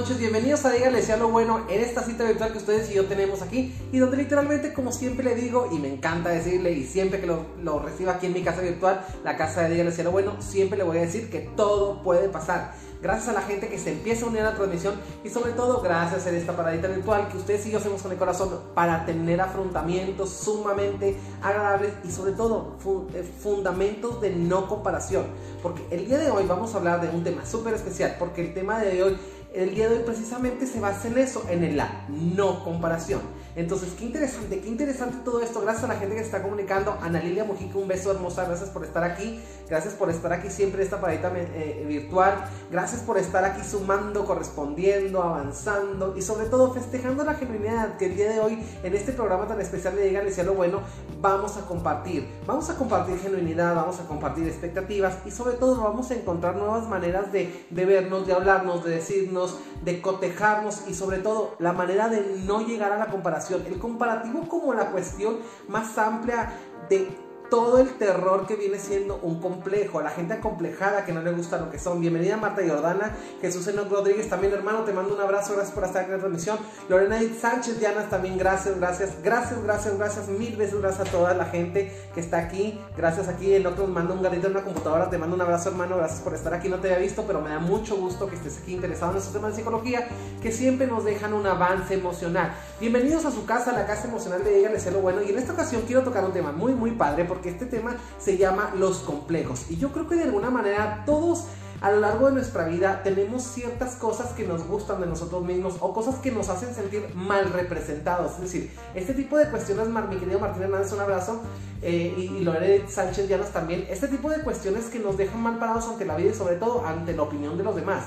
noches, bienvenidos a Díganle sea lo bueno en esta cita virtual que ustedes y yo tenemos aquí y donde literalmente como siempre le digo y me encanta decirle y siempre que lo, lo reciba aquí en mi casa virtual, la casa de Díganle sea lo bueno, siempre le voy a decir que todo puede pasar gracias a la gente que se empieza a unir a la transmisión y sobre todo gracias a esta paradita virtual que ustedes y yo hacemos con el corazón para tener afrontamientos sumamente agradables y sobre todo eh, fundamentos de no comparación. Porque el día de hoy vamos a hablar de un tema súper especial porque el tema de hoy el día de hoy precisamente se basa en eso, en la no comparación. Entonces, qué interesante, qué interesante todo esto. Gracias a la gente que se está comunicando. Ana Lilia Mujica, un beso hermosa. Gracias por estar aquí. Gracias por estar aquí siempre esta paradita eh, virtual. Gracias por estar aquí sumando, correspondiendo, avanzando y sobre todo festejando la genuinidad que el día de hoy en este programa tan especial de Digan lo Bueno vamos a compartir. Vamos a compartir genuinidad, vamos a compartir expectativas y sobre todo vamos a encontrar nuevas maneras de vernos, de hablarnos, de decirnos de cotejarnos y sobre todo la manera de no llegar a la comparación. El comparativo como la cuestión más amplia de todo el terror que viene siendo un complejo, la gente acomplejada que no le gusta lo que son. Bienvenida Marta Jordana, Jesús Enoch Rodríguez, también hermano, te mando un abrazo, gracias por estar en la transmisión. Lorena Sánchez, Diana, también gracias, gracias, gracias, gracias, gracias, mil veces gracias a toda la gente que está aquí. Gracias aquí, el otro manda un gatito en una computadora, te mando un abrazo hermano, gracias por estar aquí, no te había visto, pero me da mucho gusto que estés aquí interesado en estos temas de psicología que siempre nos dejan un avance emocional. Bienvenidos a su casa, la casa emocional de ella, les lo bueno, y en esta ocasión quiero tocar un tema muy, muy padre porque este tema se llama los complejos. Y yo creo que de alguna manera todos a lo largo de nuestra vida tenemos ciertas cosas que nos gustan de nosotros mismos o cosas que nos hacen sentir mal representados. Es decir, este tipo de cuestiones, mi querido Martín Hernández, un abrazo, eh, y, Lorena Sánchez Llanos también, este tipo de cuestiones que nos dejan mal parados ante la vida y sobre todo ante la opinión de los demás.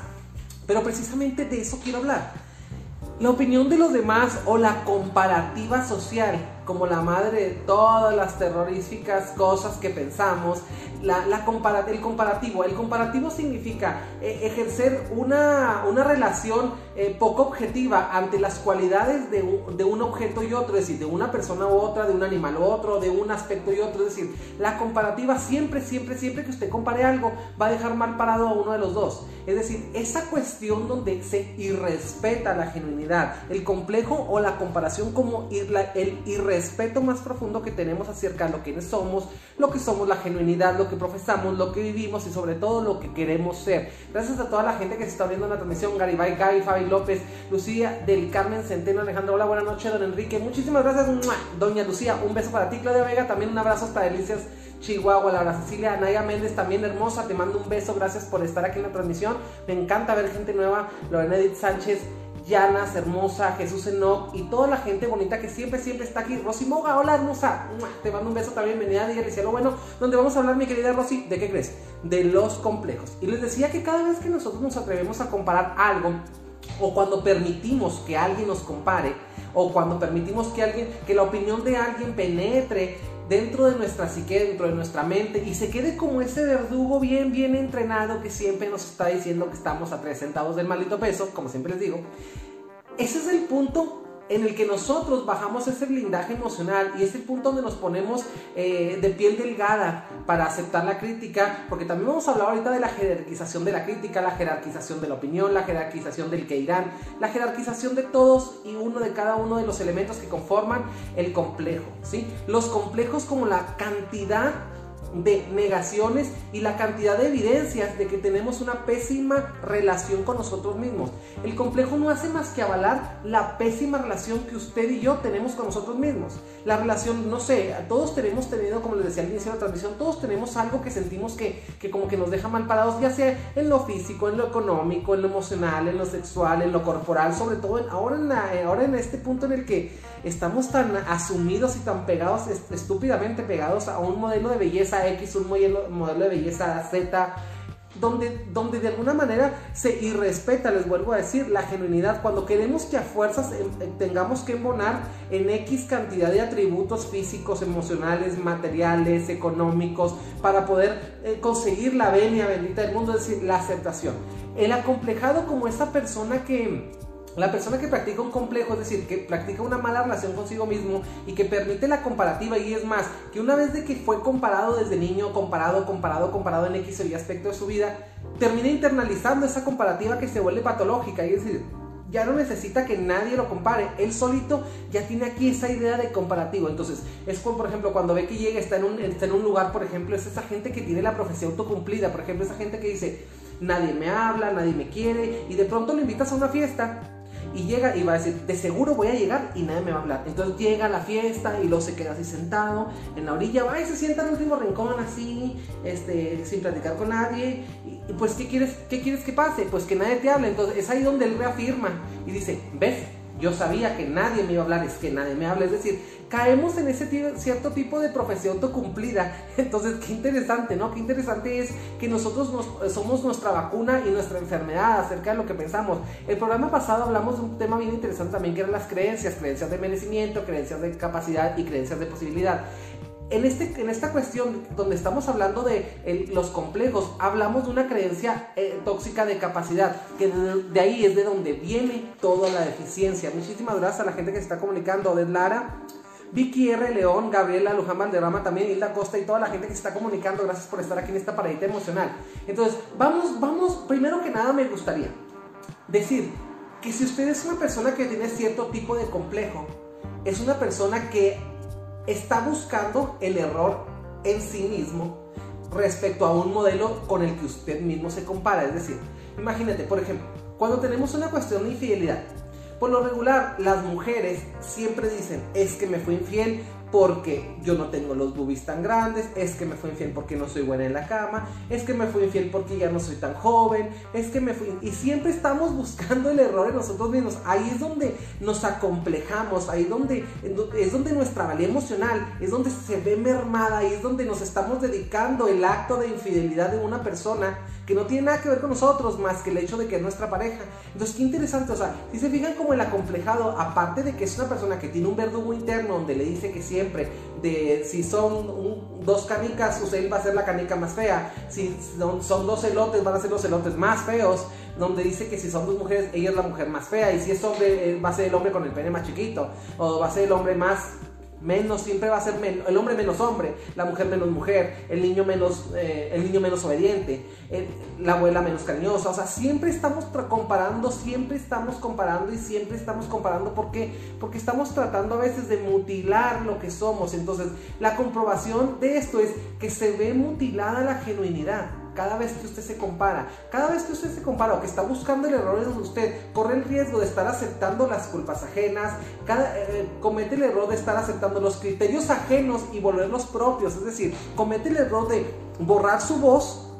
Pero precisamente de eso quiero hablar. La opinión de los demás o la comparativa social como la madre de todas las terroríficas cosas que pensamos, la, el comparativo. El comparativo significa eh, ejercer una, una relación eh, poco objetiva ante las cualidades de un, de un, objeto y otro, es decir, de una persona u otra, de un animal u otro, de un aspecto y otro. Es decir, la comparativa siempre, siempre, siempre que usted compare algo va a dejar mal parado a uno de los dos. Es decir, esa cuestión donde se irrespeta la genuinidad, el complejo o la comparación como el irrespeto respeto más profundo que tenemos acerca de lo que somos, lo que somos, la genuinidad, lo que profesamos, lo que vivimos y sobre todo lo que queremos ser. Gracias a toda la gente que se está viendo en la transmisión, Garibay, Gaby, Fabi López, Lucía del Carmen Centeno, Alejandro, hola, buenas noches, don Enrique, muchísimas gracias, doña Lucía, un beso para ti, Claudia Vega, también un abrazo hasta Delicias. Chihuahua, Laura Cecilia, Naya Méndez, también hermosa, te mando un beso, gracias por estar aquí en la transmisión. Me encanta ver gente nueva, Lorena Edith Sánchez, Yanas, hermosa, Jesús Enoch y toda la gente bonita que siempre, siempre está aquí. Rosy Moga, hola hermosa. Te mando un beso también, bienvenida, dígale lo bueno. Donde vamos a hablar, mi querida Rosy, ¿de qué crees? De los complejos. Y les decía que cada vez que nosotros nos atrevemos a comparar algo, o cuando permitimos que alguien nos compare, o cuando permitimos que alguien, que la opinión de alguien penetre dentro de nuestra psique, dentro de nuestra mente y se quede como ese verdugo bien, bien entrenado que siempre nos está diciendo que estamos a tres centavos del maldito peso, como siempre les digo. Ese es el punto en el que nosotros bajamos ese blindaje emocional y es el punto donde nos ponemos eh, de piel delgada para aceptar la crítica, porque también vamos a hablar ahorita de la jerarquización de la crítica, la jerarquización de la opinión, la jerarquización del que irán, la jerarquización de todos y uno de cada uno de los elementos que conforman el complejo, ¿sí? Los complejos como la cantidad de negaciones y la cantidad de evidencias de que tenemos una pésima relación con nosotros mismos. El complejo no hace más que avalar la pésima relación que usted y yo tenemos con nosotros mismos. La relación, no sé, todos tenemos tenido, como les decía al inicio de la transmisión, todos tenemos algo que sentimos que, que como que nos deja mal parados, ya sea en lo físico, en lo económico, en lo emocional, en lo sexual, en lo corporal, sobre todo en, ahora, en ahora en este punto en el que estamos tan asumidos y tan pegados, estúpidamente pegados a un modelo de belleza X, un modelo, de belleza Z, donde, donde de alguna manera se irrespeta, les vuelvo a decir, la genuinidad. Cuando queremos que a fuerzas em, eh, tengamos que embonar en X cantidad de atributos físicos, emocionales, materiales, económicos, para poder eh, conseguir la venia bendita del mundo, es decir, la aceptación. El acomplejado como esa persona que la persona que practica un complejo, es decir, que practica una mala relación consigo mismo y que permite la comparativa y es más, que una vez de que fue comparado desde niño, comparado, comparado, comparado en X o Y aspecto de su vida, termina internalizando esa comparativa que se vuelve patológica y es decir, ya no necesita que nadie lo compare. Él solito ya tiene aquí esa idea de comparativo. Entonces, es como, por ejemplo, cuando ve que llega, está en, un, está en un lugar, por ejemplo, es esa gente que tiene la profecía autocumplida. Por ejemplo, esa gente que dice, nadie me habla, nadie me quiere, y de pronto lo invitas a una fiesta y llega y va a decir, de seguro voy a llegar y nadie me va a hablar. Entonces llega a la fiesta y luego se queda así sentado en la orilla, va y se sienta en el último rincón así, este, sin platicar con nadie. Y, pues, ¿qué quieres, ¿qué quieres que pase? Pues que nadie te hable. Entonces es ahí donde él reafirma y dice, ¿ves? Yo sabía que nadie me iba a hablar, es que nadie me habla. Es decir, caemos en ese cierto tipo de profesión autocumplida. Entonces, qué interesante, ¿no? Qué interesante es que nosotros somos nuestra vacuna y nuestra enfermedad acerca de lo que pensamos. El programa pasado hablamos de un tema bien interesante también que eran las creencias, creencias de merecimiento, creencias de capacidad y creencias de posibilidad. En, este, en esta cuestión donde estamos hablando de los complejos, hablamos de una creencia eh, tóxica de capacidad, que de, ahí es de donde viene toda la deficiencia. Muchísimas gracias a la gente que se está comunicando. De Lara, Vicky R. León, Gabriela Luján Valderrama, también Hilda Costa y toda la gente que se está comunicando. Gracias por estar aquí en esta paradita emocional. Entonces, vamos, vamos, primero que nada me gustaría decir que si usted es una persona que tiene cierto tipo de complejo, es una persona que está buscando el error en sí mismo respecto a un modelo con el que usted mismo se compara. Es decir, imagínate, por ejemplo, cuando tenemos una cuestión de infidelidad, por lo regular, las mujeres siempre dicen, es que me fui infiel porque yo no tengo los boobies tan grandes, es que me fui infiel porque no soy buena en la cama, es que me fui infiel porque ya no soy tan joven, es que me fui... Y siempre estamos buscando el error en nosotros mismos. Ahí es donde nos acomplejamos, ahí donde, es donde nuestra valía emocional, es donde se ve mermada, ahí es donde nos estamos dedicando el acto de infidelidad de una persona que no tiene nada que ver con nosotros más que el hecho de que es nuestra pareja. Entonces, qué interesante, o sea, si se fijan como el acomplejado, aparte de que es una persona que tiene un verdugo interno donde le dice que siempre, de si son dos canicas, usted va a ser la canica más fea, si son, son dos elotes, van a ser los elotes más feos, donde dice que si son dos mujeres, ella es la mujer más fea, y si es hombre, va a ser el hombre con el pene más chiquito, o va a ser el hombre más menos siempre va a ser el hombre menos hombre, la mujer menos mujer, el niño menos, eh, el niño menos obediente, la abuela menos cariñosa. O sea, siempre estamos comparando, siempre estamos comparando y siempre estamos comparando. ¿Por qué? Porque estamos tratando a veces de mutilar lo que somos. Entonces, la comprobación de esto es que se ve mutilada la genuinidad cada vez que usted se compara, cada vez que usted se compara o que está buscando el error de usted, corre el riesgo de estar aceptando las culpas ajenas, cada, eh, comete el error de estar aceptando los criterios ajenos y volverlos propios, es decir, comete el error de borrar su voz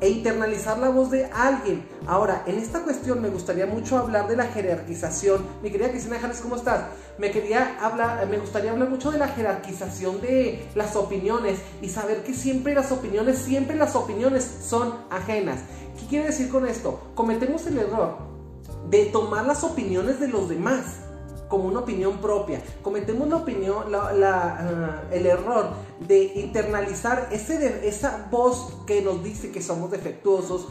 e internalizar la voz de alguien. Ahora, en esta cuestión me gustaría mucho hablar de la jerarquización. Mi querida Cristina Janes, ¿cómo estás? Me quería hablar, me gustaría hablar mucho de la jerarquización de las opiniones y saber que siempre las opiniones, siempre las opiniones son ajenas. ¿Qué quiere decir con esto? Cometemos el error de tomar las opiniones de los demás como una opinión propia. Cometemos la opinión, ah, el error de internalizar ese esa voz que nos dice que somos defectuosos.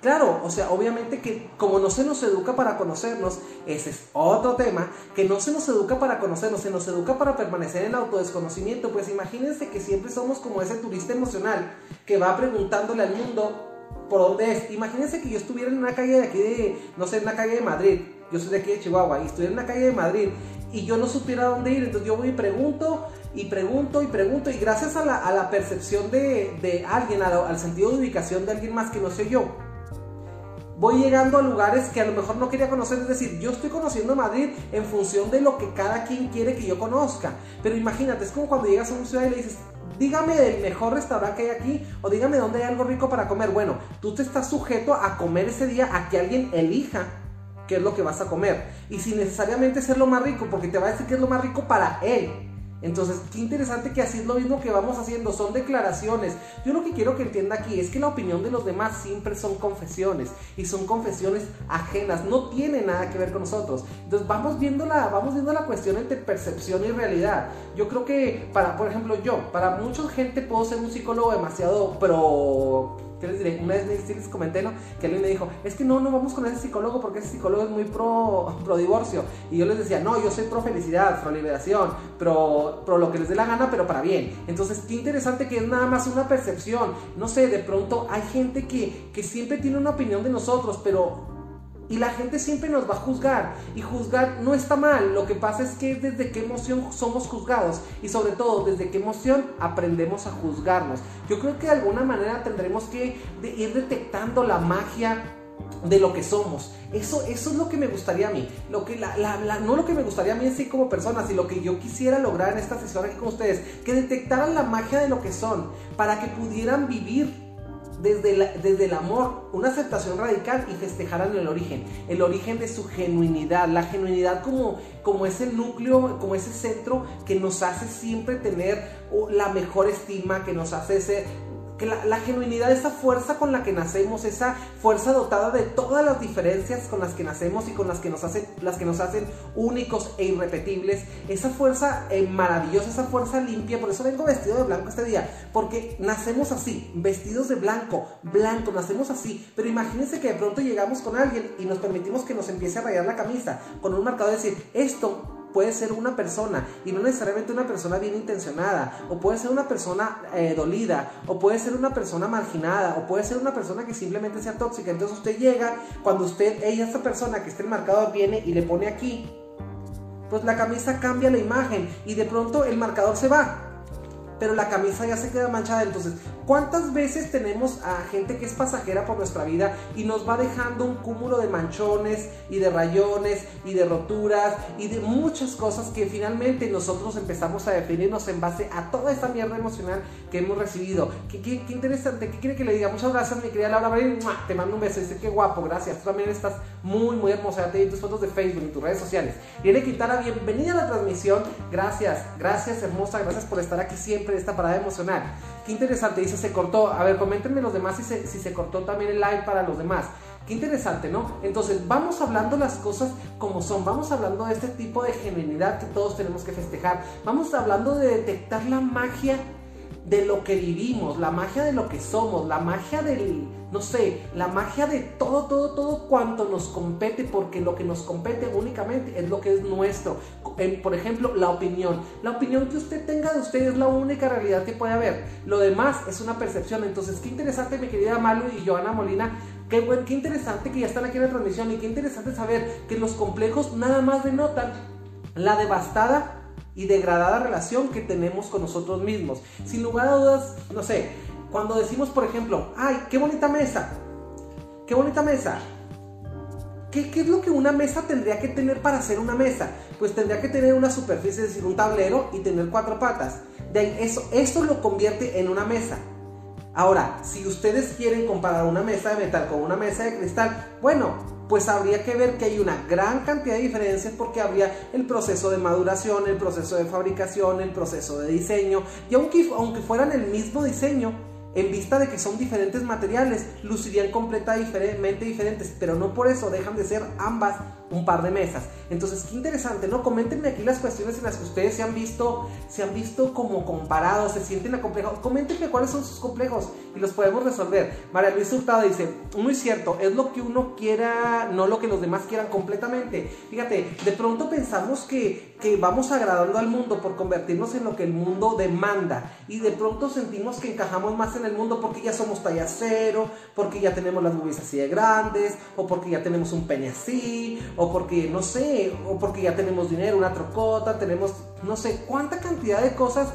claro, o sea, obviamente que como no se nos educa para conocernos, ese es otro tema, que no se nos educa para conocernos, se nos educa para permanecer en autodesconocimiento. Pues imagínense que siempre somos como ese turista emocional que va preguntándole al mundo por dónde es. Imagínense que yo estuviera en una calle de aquí de, no sé, en una calle de Madrid yo soy de aquí de Chihuahua y estoy en la calle de Madrid y yo no supiera dónde ir, entonces yo voy y pregunto y pregunto y pregunto y gracias a la, percepción de, alguien, al sentido de ubicación de alguien más que no sé yo, voy llegando a lugares que a lo mejor no quería conocer, es decir, yo estoy conociendo Madrid en función de lo que cada quien quiere que yo conozca, pero imagínate, es como cuando llegas a una ciudad y le dices, dígame el mejor restaurante que hay aquí o dígame dónde hay algo rico para comer, bueno, tú te estás sujeto a comer ese día a que alguien elija qué es lo que vas a comer. Y sin necesariamente ser lo más rico, porque te va a decir que es lo más rico para él. Entonces, qué interesante que así es lo mismo que vamos haciendo, son declaraciones. Yo lo que quiero que entienda aquí es que la opinión de los demás siempre son confesiones y son confesiones ajenas, no tiene nada que ver con nosotros. Entonces, vamos viendo la, vamos viendo la cuestión entre percepción y realidad. Yo creo que para, por ejemplo, yo, para mucha gente puedo ser un psicólogo demasiado pro ¿qué les diré? Una vez les comenté, ¿no? Que alguien me dijo, es que no, no vamos con ese psicólogo porque ese psicólogo es muy pro, pro divorcio. Y yo les decía, no, yo soy pro felicidad, pro liberación, pro, pro lo que les dé la gana, pero para bien. Entonces, qué interesante que es nada más una percepción. No sé, de pronto hay gente que, que siempre tiene una opinión de nosotros, pero Y la gente siempre nos va a juzgar. Y juzgar no está mal. Lo que pasa es que desde qué emoción somos juzgados. Y sobre todo, desde qué emoción aprendemos a juzgarnos. Yo creo que de alguna manera tendremos que ir detectando la magia de lo que somos. Eso, eso es lo que me gustaría a mí. Lo que no lo que me gustaría a mí en sí como persona, sino lo que yo quisiera lograr en esta sesión aquí con ustedes. Que detectaran la magia de lo que son. Para que pudieran vivir desde, desde, el amor, una aceptación radical y festejaran el origen, el origen de su genuinidad, la genuinidad como, como ese núcleo, como ese centro que nos hace siempre tener la mejor estima, que nos hace ser la, genuinidad, esa fuerza con la que nacemos, esa fuerza dotada de todas las diferencias con las que nacemos y con las que nos hacen, las que nos hacen únicos e irrepetibles, esa fuerza eh, maravillosa, esa fuerza limpia, por eso vengo vestido de blanco este día, porque nacemos así, vestidos de blanco, blanco, nacemos así, pero imagínense que de pronto llegamos con alguien y nos permitimos que nos empiece a rayar la camisa con un marcador de decir, esto puede ser una persona y no necesariamente una persona bien intencionada, o puede ser una persona eh, dolida, o puede ser una persona marginada, o puede ser una persona que simplemente sea tóxica. Entonces usted llega, cuando usted, ella, esta persona que está en el marcador, viene y le pone aquí, pues la camisa cambia la imagen y de pronto el marcador se va pero la camisa ya se queda manchada. Entonces, ¿cuántas veces tenemos a gente que es pasajera por nuestra vida y nos va dejando un cúmulo de manchones y de rayones y de roturas y de muchas cosas que finalmente nosotros empezamos a definirnos en base a toda esta mierda emocional que hemos recibido? Qué, qué, interesante, ¿qué quiere que le diga? Muchas gracias, mi querida Laura Te mando un beso. Dice, qué guapo, gracias. Tú también estás muy, muy hermosa. Ya te vi tus fotos de Facebook y tus redes sociales. Viene Quintana, bienvenida a la transmisión. Gracias, gracias, hermosa. Gracias por estar aquí siempre esta parada emocional. Qué interesante, dice, se cortó. A ver, coméntenme los demás si se, si se cortó también el live para los demás. Qué interesante, ¿no? Entonces, vamos hablando las cosas como son, vamos hablando de este tipo de genuinidad que todos tenemos que festejar, vamos hablando de detectar la magia de lo que vivimos, la magia de lo que somos, la magia del, no sé, la magia de todo, todo, todo cuanto nos compete, porque lo que nos compete únicamente es lo que es nuestro. Por ejemplo, la opinión. La opinión que usted tenga de usted es la única realidad que puede haber. Lo demás es una percepción. Entonces, qué interesante, mi querida Malu y Joana Molina, Qué, bueno, qué interesante que ya están aquí en la transmisión y qué interesante saber que los complejos nada más denotan la devastada y degradada relación que tenemos con nosotros mismos. Sin lugar a dudas, no sé, cuando decimos, por ejemplo, ay, qué bonita mesa, qué bonita mesa. ¿Qué, ¿Qué, es lo que una mesa tendría que tener para hacer una mesa? Pues tendría que tener una superficie, es decir, un tablero y tener cuatro patas. De eso, esto lo convierte en una mesa. Ahora, si ustedes quieren comparar una mesa de metal con una mesa de cristal, bueno, pues habría que ver que hay una gran cantidad de diferencias porque habría el proceso de maduración, el proceso de fabricación, el proceso de diseño, y aunque, aunque fueran el mismo diseño, en vista de que son diferentes materiales, lucirían completamente diferentes, pero no por eso dejan de ser ambas un par de mesas. Entonces, qué interesante, ¿no? Coméntenme aquí las cuestiones en las que ustedes se han visto, se han visto como comparados, se sienten acomplejos. Coméntenme cuáles son sus complejos y los podemos resolver. María Luisa Hurtado dice, muy cierto, es lo que uno quiera, no lo que los demás quieran completamente. Fíjate, de pronto pensamos que, que vamos agradando al mundo por convertirnos en lo que el mundo demanda. Y de pronto sentimos que encajamos más en el mundo porque ya somos talla cero, porque ya tenemos las boobies así de grandes, o porque ya tenemos un pene así, o porque, no sé, o porque ya tenemos dinero, una trocota, tenemos, no sé, cuánta cantidad de cosas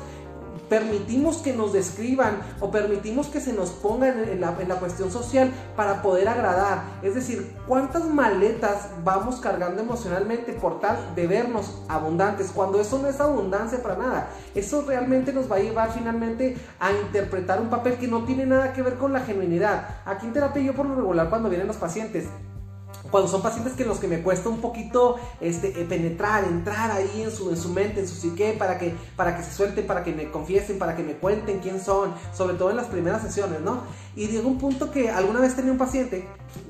permitimos que nos describan o permitimos que se nos ponga en la, en la, cuestión social para poder agradar. Es decir, cuántas maletas vamos cargando emocionalmente por tal de vernos abundantes, cuando eso no es abundancia para nada. Eso realmente nos va a llevar finalmente a interpretar un papel que no tiene nada que ver con la genuinidad. Aquí en terapia yo por lo regular cuando vienen los pacientes cuando son pacientes que los que me cuesta un poquito este, eh, penetrar, entrar ahí en su, en su mente, en su psique, para que, para que se suelten, para que me confiesen, para que me cuenten quién son, sobre todo en las primeras sesiones, ¿no? Y llegó un punto que alguna vez tenía un paciente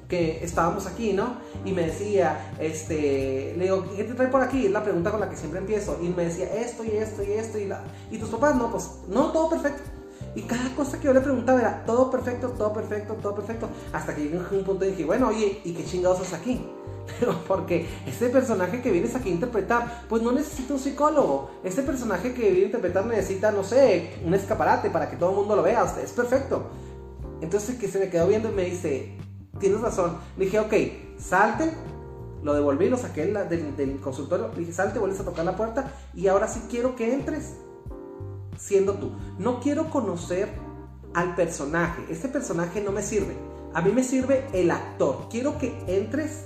que estábamos aquí, ¿no? Y me decía, este, le digo, ¿qué te trae por aquí? Es la pregunta con la que siempre empiezo. Y me decía, esto y esto y esto y la... ¿Y tus papás? No, pues, no, todo perfecto. Y cada cosa que yo le preguntaba era todo perfecto, todo perfecto, todo perfecto. Hasta que llegué un punto y dije, bueno, oye, ¿y qué chingados haces aquí? Pero porque este personaje que vienes aquí a interpretar, pues no necesita un psicólogo. Este personaje que viene a interpretar necesita, no sé, un escaparate para que todo el mundo lo vea. Es perfecto. Entonces que se me quedó viendo y me dice, tienes razón. Le dije, ok, salte, lo devolví, lo saqué del, del consultorio, le dije, salte, vuelves a tocar la puerta y ahora sí quiero que entres siendo tú. No quiero conocer al personaje, este personaje no me sirve. A mí me sirve el actor. Quiero que entres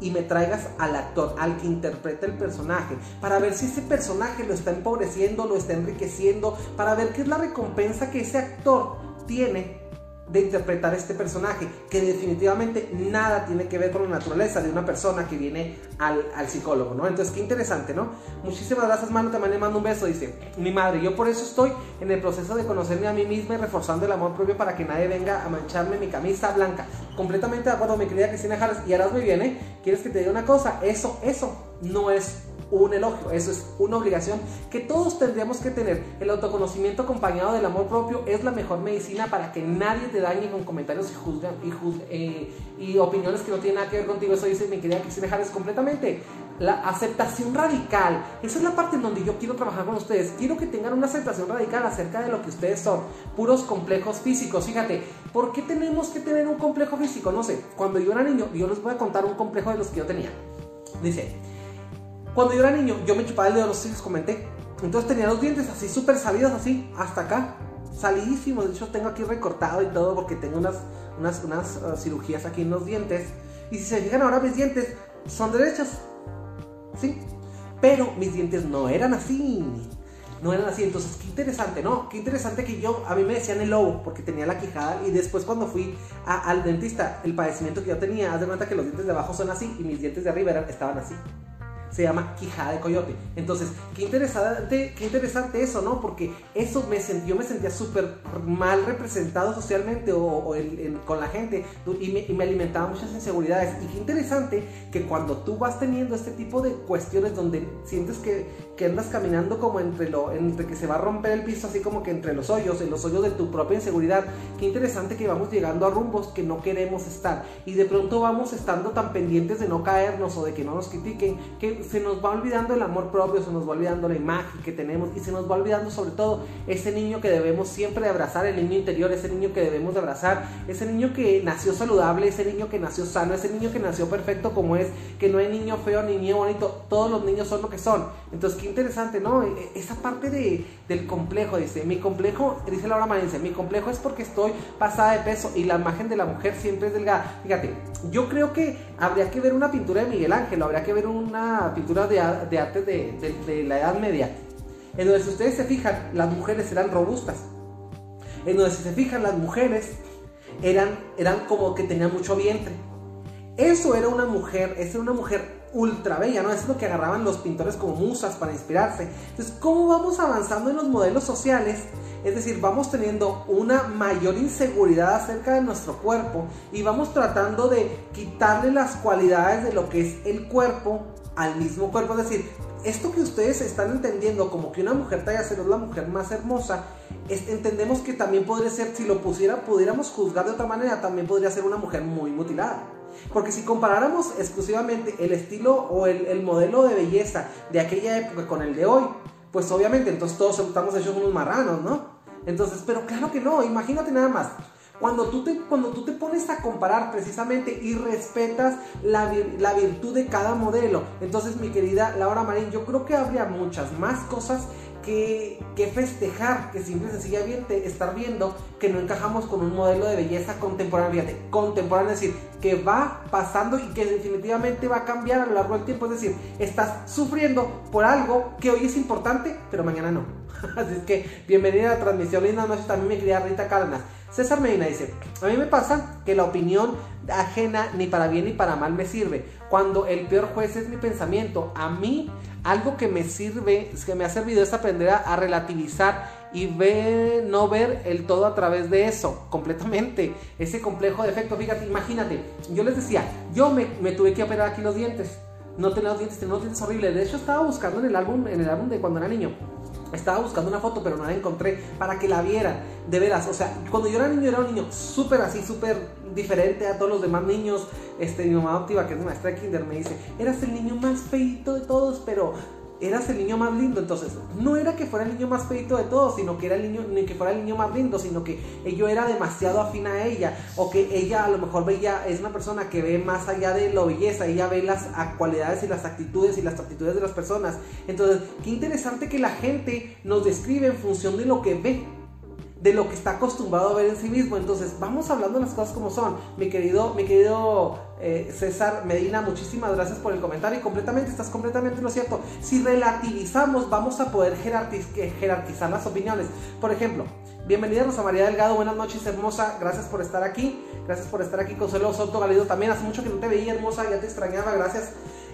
y me traigas al actor, al que interpreta el personaje, para ver si ese personaje lo está empobreciendo, lo está enriqueciendo, para ver qué es la recompensa que ese actor tiene de interpretar este personaje, que definitivamente nada tiene que ver con la naturaleza de una persona que viene al, psicólogo, ¿no? Entonces, qué interesante, ¿no? Muchísimas gracias, mano, también mando un beso, dice, mi madre, yo por eso estoy en el proceso de conocerme a mí misma y reforzando el amor propio para que nadie venga a mancharme mi camisa blanca. Completamente de acuerdo, mi querida Cristina Jales, y ahora muy bien, ¿eh? ¿Quieres que te diga una cosa? Eso, eso no es un elogio, eso es una obligación que todos tendríamos que tener. El autoconocimiento acompañado del amor propio es la mejor medicina para que nadie te dañe con comentarios y, juzgan, y, eh, y opiniones que no tienen nada que ver contigo. Eso dice mi querida Cristina Jares completamente. La aceptación radical, esa es la parte en donde yo quiero trabajar con ustedes. Quiero que tengan una aceptación radical acerca de lo que ustedes son, puros complejos físicos. Fíjate, ¿por qué tenemos que tener un complejo físico? No sé, cuando yo era niño, yo les voy a contar un complejo de los que yo tenía. Dice, cuando yo era niño, yo me chupaba el dedo, no sé si les comenté. Entonces tenía los dientes así, súper salidos, así, hasta acá. Salidísimos. De hecho, tengo aquí recortado y todo porque tengo unas, unas, unas uh, cirugías aquí en los dientes. Y si se fijan ahora, mis dientes son derechos. ¿Sí? Pero mis dientes no eran así. No eran así. Entonces, qué interesante, ¿no? Qué interesante que yo, a mí me decían el lobo porque tenía la quijada. Y después, cuando fui al dentista, el padecimiento que yo tenía, haz de cuenta que los dientes de abajo son así y mis dientes de arriba estaban así se llama Quijada de Coyote. Entonces, qué interesante, qué interesante eso, ¿no? Porque eso me yo me sentía súper mal representado socialmente o, con la gente y me, alimentaba muchas inseguridades. Y qué interesante que cuando tú vas teniendo este tipo de cuestiones donde sientes que, que andas caminando como entre, lo, entre que se va a romper el piso, así como que entre los hoyos, en los hoyos de tu propia inseguridad, qué interesante que vamos llegando a rumbos que no queremos estar. Y de pronto vamos estando tan pendientes de no caernos o de que no nos critiquen, que se nos va olvidando el amor propio, se nos va olvidando la imagen que tenemos y se nos va olvidando sobre todo ese niño que debemos siempre abrazar, el niño interior, ese niño que debemos de abrazar, ese niño que nació saludable, ese niño que nació sano, ese niño que nació perfecto como es, que no hay niño feo ni niño bonito, todos los niños son lo que son. Entonces, qué interesante, ¿no? E, e, esa parte de, del complejo, dice, mi complejo, dice Laura Marense, mi complejo es porque estoy pasada de peso y la imagen de la mujer siempre es delgada. Fíjate, yo creo que habría que ver una pintura de Miguel Ángel, habría que ver una pintura de, de arte de, la Edad Media, en donde si ustedes se fijan, las mujeres eran robustas, en donde si se fijan, las mujeres eran, eran como que tenían mucho vientre. Eso era una mujer, esa era una mujer ultra bella, ¿no? es lo que agarraban los pintores como musas para inspirarse. Entonces, ¿cómo vamos avanzando en los modelos sociales? Es decir, vamos teniendo una mayor inseguridad acerca de nuestro cuerpo y vamos tratando de quitarle las cualidades de lo que es el cuerpo al mismo cuerpo. Es decir, esto que ustedes están entendiendo como que una mujer talla cero es la mujer más hermosa, entendemos que también podría ser, si lo pusiera, pudiéramos juzgar de otra manera, también podría ser una mujer muy mutilada. Porque si comparáramos exclusivamente el estilo o el, modelo de belleza de aquella época con el de hoy, pues obviamente entonces todos estamos hechos unos marranos, ¿no? Entonces, pero claro que no, imagínate nada más. Cuando tú te, cuando tú te pones a comparar precisamente y respetas la, la virtud de cada modelo, entonces mi querida Laura Marín, yo creo que habría muchas más cosas que, festejar, que simple y sencillamente estar viendo que no encajamos con un modelo de belleza contemporánea, fíjate, contemporánea, es decir, que va pasando y que definitivamente va a cambiar a lo largo del tiempo, es decir, estás sufriendo por algo que hoy es importante, pero mañana no. Así es que bienvenida a la transmisión, linda noche también mi querida Rita Cárdenas. César Medina dice, a mí me pasa que la opinión ajena ni para bien ni para mal me sirve. Cuando el peor juez es mi pensamiento, a mí algo que me sirve, que me ha servido es aprender a, relativizar y ver, no ver el todo a través de eso, completamente. Ese complejo de efecto, fíjate, imagínate, yo les decía, yo me, me tuve que operar aquí los dientes. No tenía los dientes, tenía los dientes horribles. De hecho, estaba buscando en el álbum, en el álbum de cuando era niño estaba buscando una foto, pero no la encontré para que la vieran. De veras, o sea, cuando yo era niño, era un niño súper así, súper diferente a todos los demás niños. Este, mi mamá adoptiva, que es maestra de kinder, me dice, eras el niño más feito de todos, pero eras el niño más lindo. Entonces, no era que fuera el niño más feito de todos, sino que era el niño, ni que fuera el niño más lindo, sino que yo era demasiado afín a ella, o que ella a lo mejor veía, es una persona que ve más allá de lo belleza, ella ve las cualidades y las actitudes y las actitudes de las personas. Entonces, qué interesante que la gente nos describe en función de lo que ve de lo que está acostumbrado a ver en sí mismo. Entonces, vamos hablando las cosas como son. Mi querido, mi querido eh, César Medina, muchísimas gracias por el comentario completamente, estás completamente lo cierto. Si relativizamos, vamos a poder jerarquizar las opiniones. Por ejemplo, bienvenida Rosa María Delgado, buenas noches, hermosa, gracias por estar aquí. Gracias por estar aquí, Consuelo Soto Galido también. Hace mucho que no te veía, hermosa, ya te extrañaba, gracias.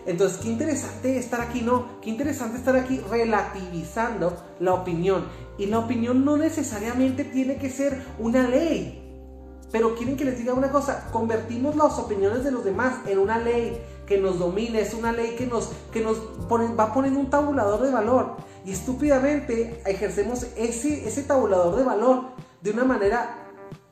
Entonces, qué interesante estar aquí, ¿no? Qué interesante estar aquí relativizando la opinión. Y la opinión no necesariamente tiene que ser una ley. Pero quieren que les diga una cosa, convertimos las opiniones de los demás en una ley que nos domine, es una ley que nos, que nos va poniendo un tabulador de valor. Y estúpidamente ejercemos ese, ese tabulador de valor de una manera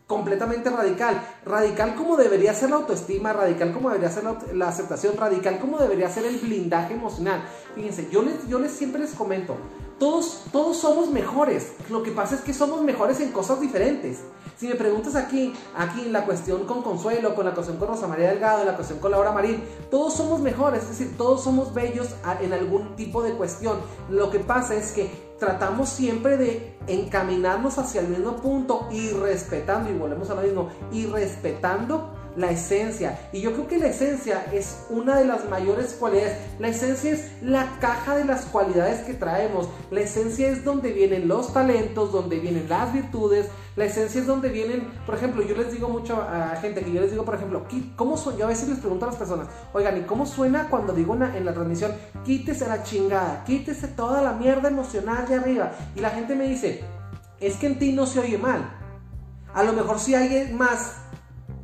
completamente radical. Radical como debería ser la autoestima, radical como debería ser la, aceptación, radical como debería ser el blindaje emocional. Fíjense, yo les, yo les siempre les comento, todos, todos somos mejores. Lo que pasa es que somos mejores en cosas diferentes. Si me preguntas aquí, aquí en la cuestión con Consuelo, con la cuestión con Rosa María Delgado, en la cuestión con Laura Marín, todos somos mejores, es decir, todos somos bellos en algún tipo de cuestión. Lo que pasa es que tratamos siempre de encaminarnos hacia el mismo punto y respetando, y volvemos a lo mismo, y respetando la esencia. Y yo creo que la esencia es una de las mayores cualidades. La esencia es la caja de las cualidades que traemos. La esencia es donde vienen los talentos, donde vienen las virtudes. La esencia es donde vienen, por ejemplo, yo les digo mucho a gente que yo les digo, por ejemplo, ¿cómo suena? Yo a veces les pregunto a las personas, oigan, ¿y cómo suena cuando digo en la transmisión, quítese la chingada, quítese toda la mierda emocional de arriba? Y la gente me dice, es que en ti no se oye mal. A lo mejor si alguien más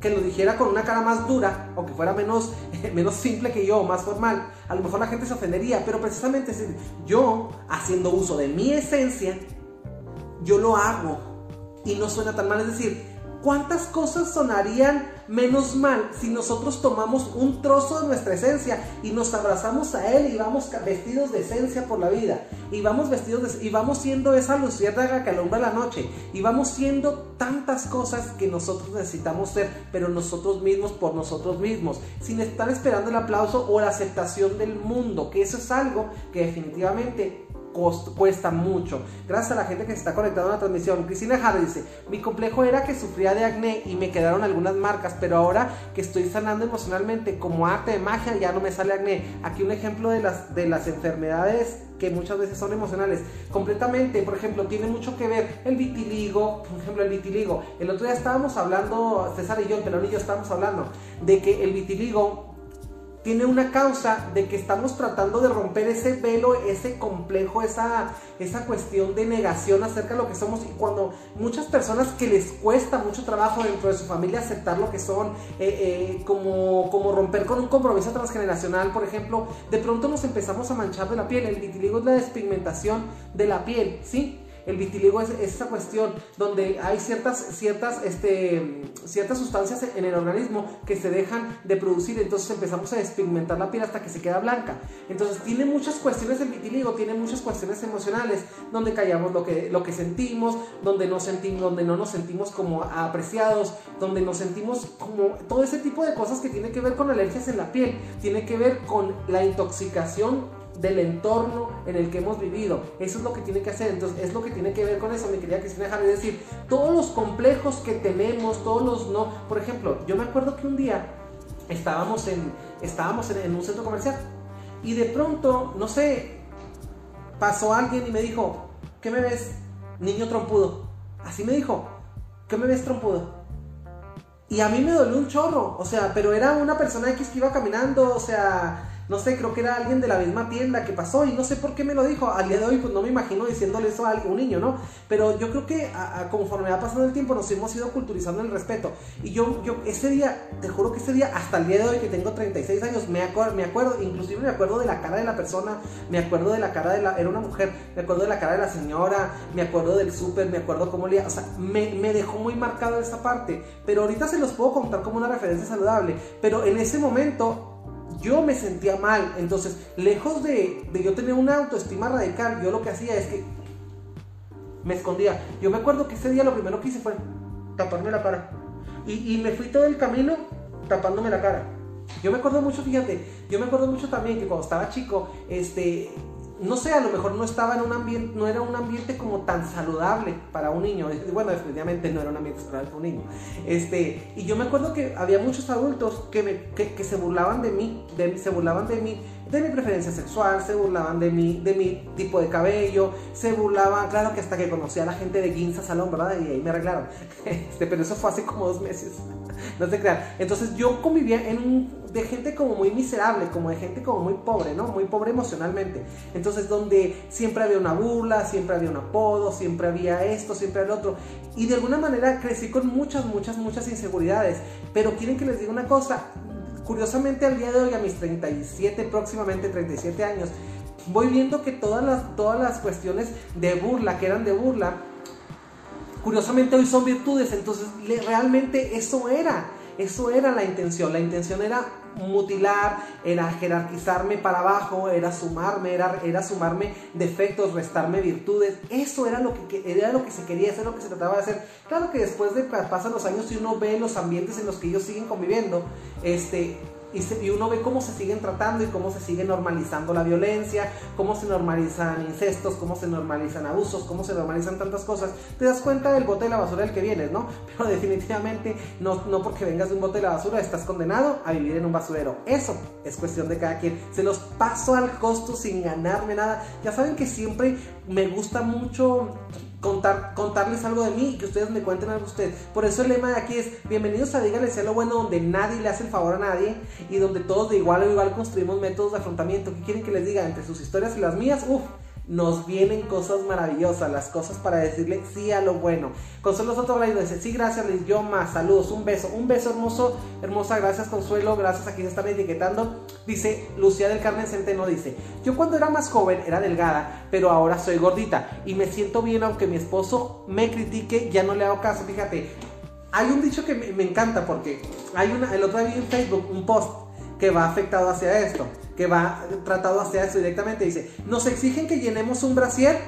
que lo dijera con una cara más dura o que fuera menos, menos simple que yo, más formal, a lo mejor la gente se ofendería, pero precisamente yo, haciendo uso de mi esencia, yo lo hago y no suena tan mal. Es decir, ¿Cuántas cosas sonarían menos mal si nosotros tomamos un trozo de nuestra esencia y nos abrazamos a él y vamos vestidos de esencia por la vida? Y vamos vestidos y vamos siendo esa luciérnaga que alumbra la noche. Y vamos siendo tantas cosas que nosotros necesitamos ser, pero nosotros mismos por nosotros mismos, sin estar esperando el aplauso o la aceptación del mundo, que eso es algo que definitivamente cuesta mucho. Gracias a la gente que se está conectando a la transmisión. Cristina Jara dice, mi complejo era que sufría de acné y me quedaron algunas marcas, pero ahora que estoy sanando emocionalmente como arte de magia ya no me sale acné. Aquí un ejemplo de las, de las enfermedades que muchas veces son emocionales. Completamente, por ejemplo, tiene mucho que ver el vitiligo, por ejemplo, el vitiligo. El otro día estábamos hablando, César y yo, el pelón y yo estábamos hablando de que el vitiligo tiene una causa de que estamos tratando de romper ese velo, ese complejo, esa, esa cuestión de negación acerca de lo que somos. Y cuando muchas personas que les cuesta mucho trabajo dentro de su familia aceptar lo que son, eh, eh, como, como romper con un compromiso transgeneracional, por ejemplo, de pronto nos empezamos a manchar de la piel. El vitiligo es la despigmentación de la piel, ¿sí? El vitiligo es, esa cuestión donde hay ciertas, ciertas, este, ciertas sustancias en el organismo que se dejan de producir, entonces empezamos a despigmentar la piel hasta que se queda blanca. Entonces tiene muchas cuestiones el vitiligo, tiene muchas cuestiones emocionales, donde callamos lo que, lo que sentimos, donde no, sentimos, donde no nos sentimos como apreciados, donde nos sentimos como todo ese tipo de cosas que tiene que ver con alergias en la piel, tiene que ver con la intoxicación del entorno en el que hemos vivido. Eso es lo que tiene que hacer. Entonces, es lo que tiene que ver con eso. Me quería Cristina dejar de decir, todos los complejos que tenemos, todos los no. Por ejemplo, yo me acuerdo que un día estábamos en, estábamos en, un centro comercial y de pronto, no sé, pasó alguien y me dijo, ¿qué me ves? Niño trompudo. Así me dijo, ¿qué me ves trompudo? Y a mí me dolió un chorro, o sea, pero era una persona X que iba caminando, o sea, no sé, creo que era alguien de la misma tienda que pasó y no sé por qué me lo dijo. Al día de hoy, pues no me imagino diciéndole eso a un niño, ¿no? Pero yo creo que conforme va pasando el tiempo nos hemos ido culturizando el respeto. Y yo, yo ese día, te juro que ese día, hasta el día de hoy que tengo 36 años, me, acuerdo, me acuerdo, inclusive me acuerdo de la cara de la persona, me acuerdo de la cara de la, era una mujer, me acuerdo de la cara de la señora, me acuerdo del súper, me acuerdo cómo le, o sea, me, me dejó muy marcado esa parte. Pero ahorita se los puedo contar como una referencia saludable. Pero en ese momento yo me sentía mal. Entonces, lejos de, de yo tener una autoestima radical, yo lo que hacía es que me escondía. Yo me acuerdo que ese día lo primero que hice fue taparme la cara. Y, y me fui todo el camino tapándome la cara. Yo me acuerdo mucho, fíjate, yo me acuerdo mucho también que cuando estaba chico, este, no sé, a lo mejor no estaba en un ambiente, no era un ambiente como tan saludable para un niño. Bueno, definitivamente no era un ambiente saludable para un niño. Este, y yo me acuerdo que había muchos adultos que, me, que, se burlaban de mí, de, se burlaban de mí, de mi preferencia sexual, se burlaban de mi, de mi tipo de cabello, se burlaban, claro que hasta que conocí a la gente de Ginza Salón, ¿verdad? Y ahí me arreglaron. Este, pero eso fue hace como dos meses. No te crean. Entonces yo convivía en un de gente como muy miserable, como de gente como muy pobre, ¿no? Muy pobre emocionalmente. Entonces, donde siempre había una burla, siempre había un apodo, siempre había esto, siempre había el otro. Y de alguna manera crecí con muchas, muchas, muchas inseguridades. Pero quieren que les diga una cosa. Curiosamente, al día de hoy, a mis 37, próximamente 37 años, voy viendo que todas las, todas las cuestiones de burla, que eran de burla, curiosamente hoy son virtudes. Entonces, realmente eso era. Eso era la intención. La intención era mutilar, era jerarquizarme para abajo, era sumarme, era, sumarme defectos, restarme virtudes. Eso era lo, que, era lo que se quería, eso era lo que se trataba de hacer. Claro que después de pasan los años y uno ve los ambientes en los que ellos siguen conviviendo, este, y, uno ve cómo se siguen tratando y cómo se sigue normalizando la violencia, cómo se normalizan incestos, cómo se normalizan abusos, cómo se normalizan tantas cosas, te das cuenta del bote de la basura del que vienes, ¿no? Pero definitivamente no, no porque vengas de un bote de la basura estás condenado a vivir en un basurero. Eso es cuestión de cada quien. Se los paso al costo sin ganarme nada. Ya saben que siempre me gusta mucho contar, contarles algo de mí y que ustedes me cuenten algo de ustedes. Por eso el lema de aquí es, bienvenidos a Dígale sea lo bueno, donde nadie le hace el favor a nadie y donde todos de igual o igual construimos métodos de afrontamiento. ¿Qué quieren que les diga? Entre sus historias y las mías, uff, nos vienen cosas maravillosas, las cosas para decirle sí a lo bueno. Consuelo Soto y dice, sí, gracias Liz, yo más, saludos, un beso, un beso hermoso, hermosa, gracias Consuelo, gracias a quien están etiquetando. Dice Lucía del Carmen Centeno, dice, yo cuando era más joven era delgada, pero ahora soy gordita y me siento bien aunque mi esposo me critique, ya no le hago caso, fíjate. Hay un dicho que me, me encanta porque hay una, el otro día vi en Facebook un post que va afectado hacia esto que va tratado hacia eso directamente. Dice, nos exigen que llenemos un brasier,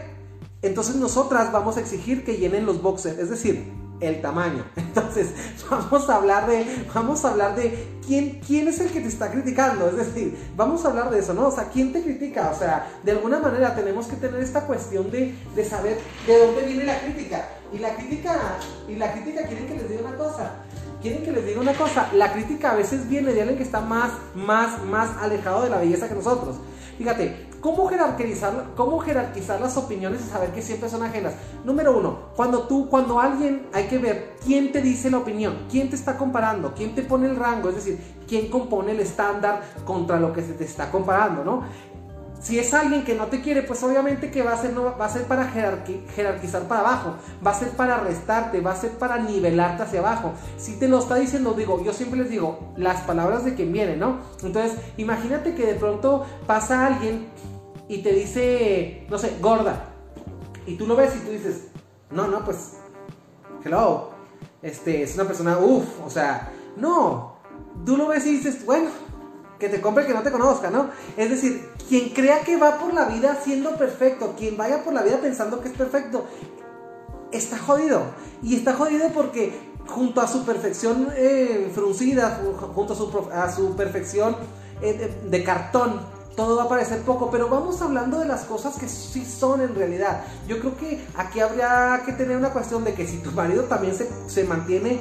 entonces nosotras vamos a exigir que llenen los boxers, es decir, el tamaño. Entonces, vamos a hablar de, vamos a hablar de quién, quién es el que te está criticando, es decir, vamos a hablar de eso, ¿no? O sea, ¿quién te critica? O sea, de alguna manera tenemos que tener esta cuestión de, de saber de dónde viene la crítica. Y la crítica, y la crítica quieren que les diga una cosa quieren que les diga una cosa, la crítica a veces viene de alguien que está más, más, más alejado de la belleza que nosotros. Fíjate, ¿cómo jerarquizar, cómo jerarquizar las opiniones y saber que siempre son ajenas? Número uno, cuando tú, cuando alguien, hay que ver quién te dice la opinión, quién te está comparando, quién te pone el rango, es decir, quién compone el estándar contra lo que se te está comparando, ¿no? Si es alguien que no te quiere, pues obviamente que va a ser, no, va a ser para jerarquizar para abajo, va a ser para restarte, va a ser para nivelarte hacia abajo. Si te lo está diciendo, digo, yo siempre les digo las palabras de quien viene, ¿no? Entonces, imagínate que de pronto pasa alguien y te dice, no sé, gorda. Y tú lo ves y tú dices, no, no, pues, hello. Este, es una persona, uff, o sea, no. Tú lo ves y dices, bueno, que te compre que no te conozca, ¿no? Es decir, quien crea que va por la vida siendo perfecto, quien vaya por la vida pensando que es perfecto, está jodido. Y está jodido porque junto a su perfección eh, fruncida, junto a su, perfección eh, de, cartón, todo va a parecer poco, pero vamos hablando de las cosas que sí son en realidad. Yo creo que aquí habría que tener una cuestión de que si tu marido también se, se mantiene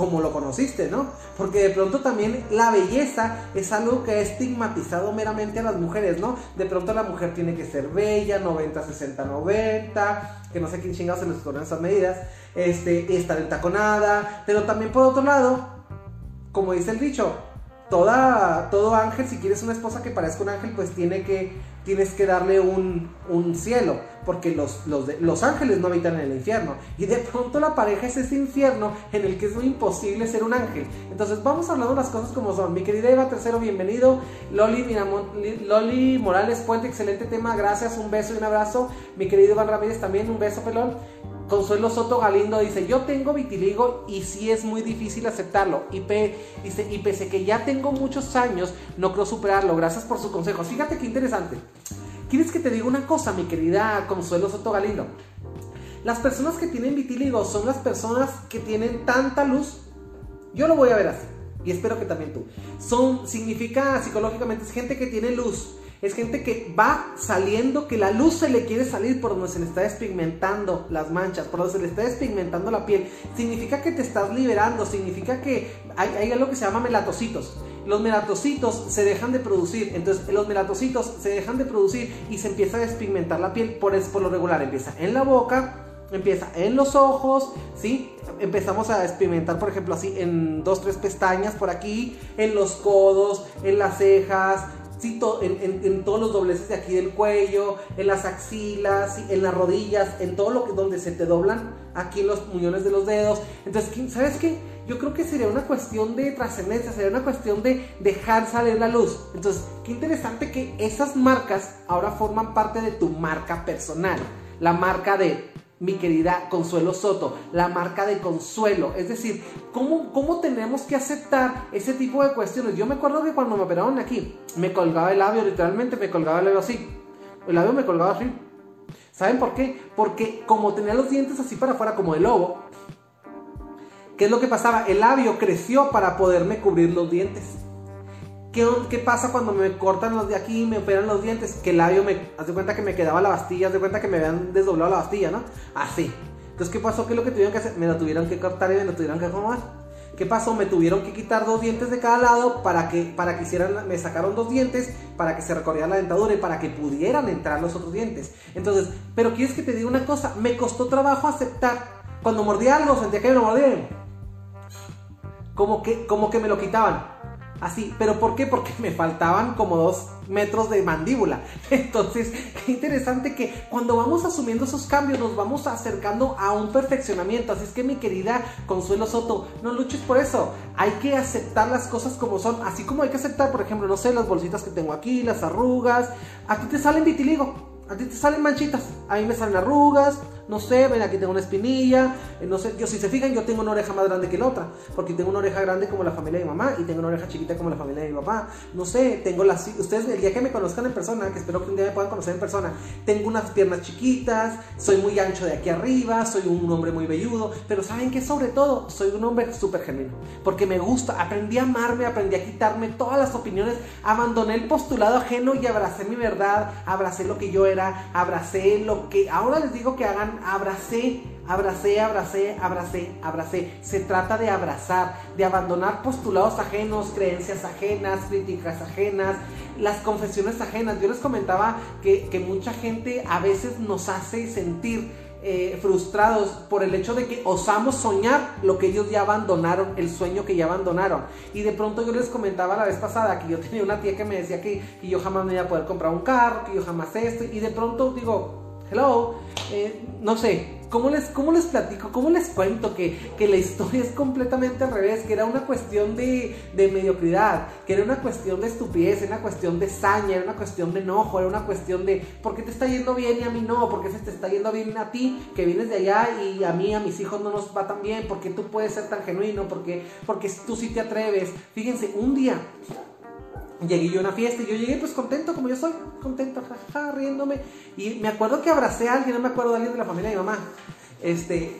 como lo conociste, ¿no? Porque de pronto también la belleza es algo que ha estigmatizado meramente a las mujeres, ¿no? De pronto la mujer tiene que ser bella, 90, 60, 90, que no sé quién chingado se les ponen esas medidas, este, estar entaconada, pero también por otro lado, como dice el dicho, toda, todo ángel, si quieres una esposa que parezca un ángel, pues tiene que, tienes que darle un, un cielo, porque los, los, los, ángeles no habitan en el infierno. Y de pronto la pareja es ese infierno en el que es muy imposible ser un ángel. Entonces vamos hablando las cosas como son. Mi querida Eva Tercero, bienvenido. Loli, Loli Morales Puente, excelente tema, gracias, un beso y un abrazo. Mi querido Iván Ramírez también, un beso, pelón. Consuelo Soto Galindo dice, yo tengo vitiligo y sí es muy difícil aceptarlo. Y, dice, y pese que ya tengo muchos años, no creo superarlo. Gracias por sus consejos. Fíjate qué interesante. ¿Quieres que te diga una cosa, mi querida Consuelo Soto Galindo? Las personas que tienen vitiligo son las personas que tienen tanta luz. Yo lo voy a ver así. Y espero que también tú. Son, significa psicológicamente, es gente que tiene luz es gente que va saliendo, que la luz se le quiere salir por donde se le está despigmentando las manchas, por donde se le está despigmentando la piel. Significa que te estás liberando, significa que hay, algo que se llama melatocitos. Los melatocitos se dejan de producir, entonces los melatocitos se dejan de producir y se empieza a despigmentar la piel por, por lo regular. Empieza en la boca, empieza en los ojos, ¿sí? Empezamos a despigmentar, por ejemplo, así en dos, tres pestañas por aquí, en los codos, en las cejas, en, todos los dobleces de aquí del cuello, en las axilas, en las rodillas, en todo lo que donde se te doblan aquí los muñones de los dedos. Entonces, ¿sabes qué? Yo creo que sería una cuestión de trascendencia, sería una cuestión de dejar salir la luz. Entonces, qué interesante que esas marcas ahora forman parte de tu marca personal. La marca de mi querida Consuelo Soto, la marca de Consuelo. Es decir, ¿cómo, ¿cómo tenemos que aceptar ese tipo de cuestiones? Yo me acuerdo que cuando me operaron aquí, me colgaba el labio, literalmente me colgaba el labio así. El labio me colgaba así. ¿Saben por qué? Porque como tenía los dientes así para afuera, como de lobo, ¿qué es lo que pasaba? El labio creció para poderme cubrir los dientes. ¿Qué, pasa cuando me cortan los de aquí me operan los dientes? Que el labio me. Haz de cuenta que me quedaba la bastilla, haz de cuenta que me habían desdoblado la bastilla, ¿no? Así. Entonces, ¿qué pasó? ¿Qué es lo que tuvieron que hacer? Me lo tuvieron que cortar y me lo tuvieron que formar. ¿Qué pasó? Me tuvieron que quitar dos dientes de cada lado para que, para que hicieran, me sacaron dos dientes para que se recorriera la dentadura y para que pudieran entrar los otros dientes. Entonces, pero quieres que te diga una cosa, me costó trabajo aceptar. Cuando mordía algo, sentía que me lo mordían. Como que, como que me lo quitaban así. ¿Pero por qué? Porque me faltaban como dos metros de mandíbula. Entonces, qué interesante que cuando vamos asumiendo esos cambios nos vamos acercando a un perfeccionamiento. Así es que mi querida Consuelo Soto, no luches por eso. Hay que aceptar las cosas como son. Así como hay que aceptar, por ejemplo, no sé, las bolsitas que tengo aquí, las arrugas. A ti te salen vitiligo. A ti te salen manchitas, a mí me salen arrugas, no sé, ven aquí tengo una espinilla, eh, no sé, yo si se fijan yo tengo una oreja más grande que la otra, porque tengo una oreja grande como la familia de mi mamá y tengo una oreja chiquita como la familia de mi papá, no sé, tengo las, ustedes el día que me conozcan en persona, que espero que un día me puedan conocer en persona, tengo unas piernas chiquitas, soy muy ancho de aquí arriba, soy un hombre muy velludo, pero saben que sobre todo soy un hombre súper genuino, porque me gusta, aprendí a amarme, aprendí a quitarme todas las opiniones, abandoné el postulado ajeno y abracé mi verdad, abracé lo que yo era, abracé lo que, ahora les digo que hagan abracé, abracé, abracé, abracé, abracé. Se trata de abrazar, de abandonar postulados ajenos, creencias ajenas, críticas ajenas, las confesiones ajenas. Yo les comentaba que, mucha gente a veces nos hace sentir eh, frustrados por el hecho de que osamos soñar lo que ellos ya abandonaron, el sueño que ya abandonaron. Y de pronto yo les comentaba la vez pasada que yo tenía una tía que me decía que, que yo jamás me iba a poder comprar un carro, que yo jamás esto. Y de pronto digo, hello, eh, no sé, ¿cómo les, ¿cómo les platico? ¿Cómo les cuento que, la historia es completamente al revés? Que era una cuestión de, mediocridad, que era una cuestión de estupidez, era una cuestión de saña, era una cuestión de enojo, era una cuestión de ¿por qué te está yendo bien y a mí no? ¿Por qué se te está yendo bien a ti que vienes de allá y a mí, a mis hijos no nos va tan bien? ¿Por qué tú puedes ser tan genuino? ¿Por qué, porque tú sí te atreves? Fíjense, un día llegué yo a una fiesta y yo llegué pues contento como yo soy, contento, jaja, riéndome. Y me acuerdo que abracé a alguien, no me acuerdo de alguien de la familia de mi mamá. Este,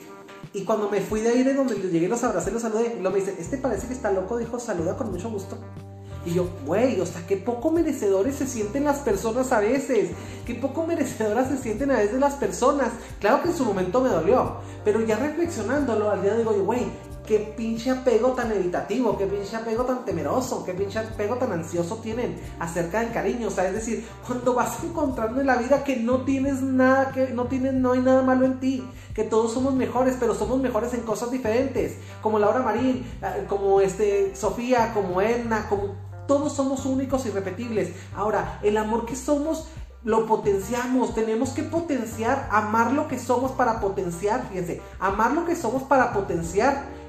y cuando me fui de ahí de donde llegué los abracé, los saludé. Y luego me dice, este parece que está loco, dijo, saluda con mucho gusto. Y yo, güey, o sea, qué poco merecedores se sienten las personas a veces. Qué poco merecedoras se sienten a veces las personas. Claro que en su momento me dolió. Pero ya reflexionándolo, al día de hoy, güey, qué pinche apego tan evitativo, qué pinche apego tan temeroso, qué pinche apego tan ansioso tienen acerca del cariño. O sea, es decir, cuando vas encontrando en la vida que no tienes nada, que no tienes, no hay nada malo en ti, que todos somos mejores, pero somos mejores en cosas diferentes, como Laura Marín, eh, como este, Sofía, como Edna, como todos somos únicos y repetibles. Ahora, el amor que somos lo potenciamos, tenemos que potenciar, amar lo que somos para potenciar, fíjense, amar lo que somos para potenciar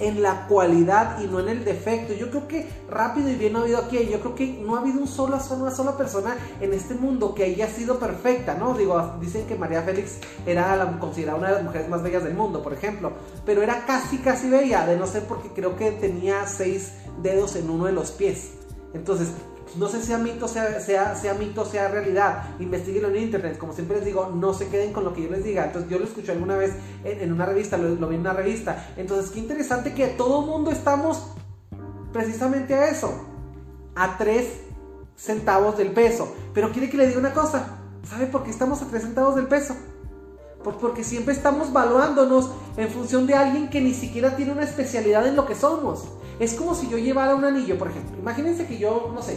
en la cualidad y no en el defecto. Yo creo que rápido y bien ha habido aquí. Yo creo que no ha habido un solo, una sola persona en este mundo que haya sido perfecta, ¿no? Digo, dicen que María Félix era la, considerada una de las mujeres más bellas del mundo, por ejemplo. Pero era casi, casi bella, de no ser porque creo que tenía seis dedos en uno de los pies. Entonces, no sé si sea mito, sea, sea, sea mito, sea realidad. Investíguenlo en internet. Como siempre les digo, no se queden con lo que yo les diga. Entonces, yo lo escuché alguna vez en, una revista, lo, vi en una revista. Entonces, qué interesante que todo mundo estamos precisamente a eso. A 3 centavos del peso. Pero quiere que le diga una cosa. ¿Sabe por qué estamos a 3 centavos del peso? Porque siempre estamos valuándonos en función de alguien que ni siquiera tiene una especialidad en lo que somos. Es como si yo llevara un anillo, por ejemplo. Imagínense que yo, no sé,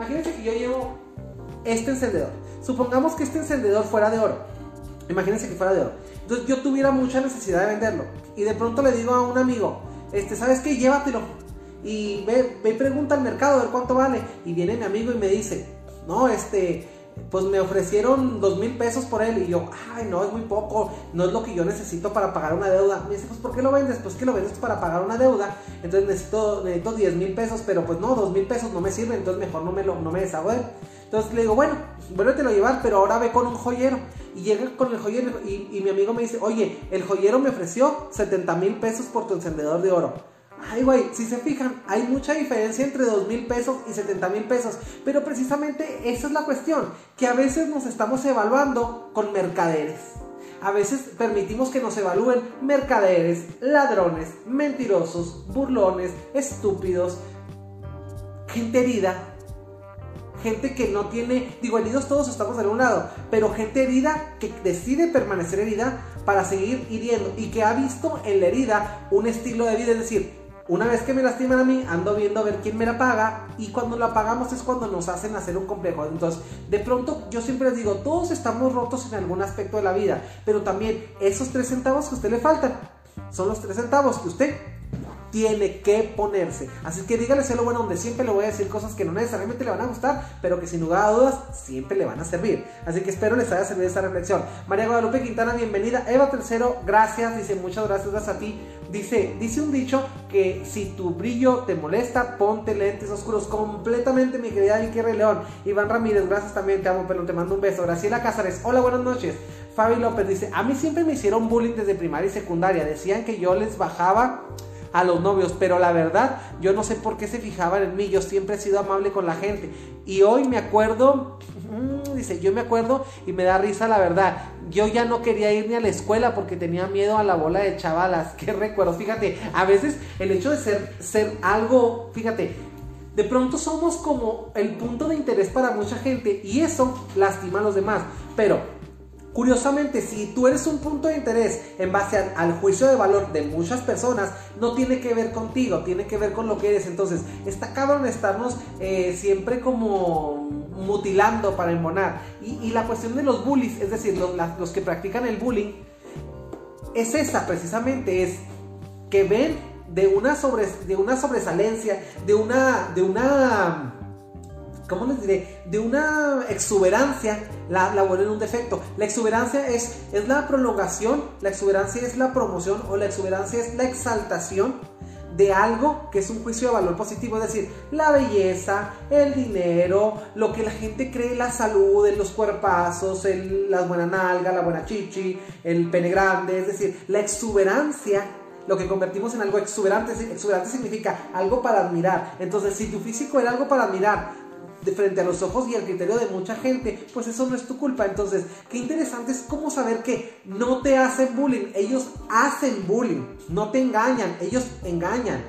Imagínense que yo llevo este encendedor. Supongamos que este encendedor fuera de oro. Imagínense que fuera de oro. Entonces yo tuviera mucha necesidad de venderlo. Y de pronto le digo a un amigo, este, ¿sabes qué? Llévatelo. Y ve, ve y pregunta al mercado a ver cuánto vale. Y viene mi amigo y me dice, no, este, pues me ofrecieron dos mil pesos por él y yo, ay, no, es muy poco, no es lo que yo necesito para pagar una deuda. Me dice, pues ¿por qué lo vendes? Pues que lo vendes para pagar una deuda, entonces necesito, necesito 10 mil pesos, pero pues no, dos mil pesos no me sirven, entonces mejor no me, lo, no me deshago Entonces le digo, bueno, vuélvete a llevar, pero ahora ve con un joyero. Y llega con el joyero y, y mi amigo me dice, oye, el joyero me ofreció 70 mil pesos por tu encendedor de oro. Ay, güey, si se fijan, hay mucha diferencia entre 2 mil pesos y 70 mil pesos. Pero precisamente esa es la cuestión, que a veces nos estamos evaluando con mercaderes. A veces permitimos que nos evalúen mercaderes, ladrones, mentirosos, burlones, estúpidos, gente herida, gente que no tiene, digo, heridos todos estamos de un lado, pero gente herida que decide permanecer herida para seguir hiriendo y que ha visto en la herida un estilo de vida, es decir, una vez que me lastiman a mí, ando viendo a ver quién me la paga y cuando la pagamos es cuando nos hacen hacer un complejo. Entonces, de pronto yo siempre les digo, todos estamos rotos en algún aspecto de la vida, pero también esos tres centavos que a usted le faltan son los tres centavos que usted tiene que ponerse. Así que dígale sea lo bueno, donde siempre le voy a decir cosas que no necesariamente le van a gustar, pero que sin lugar a dudas siempre le van a servir. Así que espero les haya servido esta reflexión. María Guadalupe Quintana, bienvenida. Eva Tercero, gracias. Dice muchas gracias, gracias a ti. Dice, dice un dicho que si tu brillo te molesta, ponte lentes oscuros. Completamente, mi querida Vicky León. Iván Ramírez, gracias también, te amo, pero te mando un beso. Graciela Cázares, hola, buenas noches. Fabi López dice, a mí siempre me hicieron bullying desde primaria y secundaria. Decían que yo les bajaba a los novios, pero la verdad yo no sé por qué se fijaban en mí, yo siempre he sido amable con la gente. Y hoy me acuerdo, mm, dice, yo me acuerdo y me da risa la verdad, yo ya no quería ir ni a la escuela porque tenía miedo a la bola de chavalas, qué recuerdo, fíjate, a veces el hecho de ser, ser algo, fíjate, de pronto somos como el punto de interés para mucha gente y eso lastima a los demás, pero Curiosamente, si tú eres un punto de interés en base al juicio de valor de muchas personas, no tiene que ver contigo, tiene que ver con lo que eres. Entonces, está cabrón estarnos eh, siempre como mutilando para embonar. Y, la cuestión de los bullies, es decir, los, los que practican el bullying, es esa precisamente, es que ven de una, sobre, de una sobresalencia, de una, de una ¿cómo les diré? De una exuberancia, la, la vuelven un defecto. La exuberancia es, es la prolongación, la exuberancia es la promoción o la exuberancia es la exaltación de algo que es un juicio de valor positivo, es decir, la belleza, el dinero, lo que la gente cree, la salud, los cuerpazos, el, las buenas nalgas, la buena chichi, el pene grande, es decir, la exuberancia lo que convertimos en algo exuberante, exuberante significa algo para admirar. Entonces, si tu físico era algo para admirar, de frente a los ojos y al criterio de mucha gente, pues eso no es tu culpa. Entonces, qué interesante es cómo saber que no te hacen bullying, ellos hacen bullying, no te engañan, ellos engañan.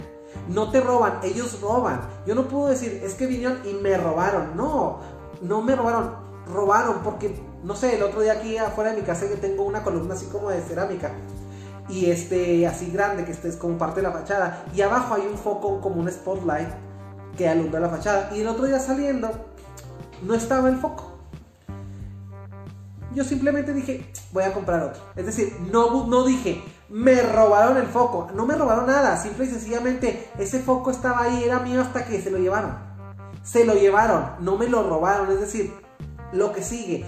No te roban, ellos roban. Yo no puedo decir, es que vinieron y me robaron. No, no me robaron, robaron porque, no sé, el otro día aquí afuera de mi casa que tengo una columna así como de cerámica y este así grande que este es como parte de la fachada y abajo hay un foco como un spotlight que alumbra la fachada. Y el otro día saliendo, no estaba el foco. Yo simplemente dije, voy a comprar otro. Es decir, no, no dije, me robaron el foco. No me robaron nada. Simple y sencillamente, ese foco estaba ahí, era mío hasta que se lo llevaron. Se lo llevaron, no me lo robaron. Es decir, lo que sigue.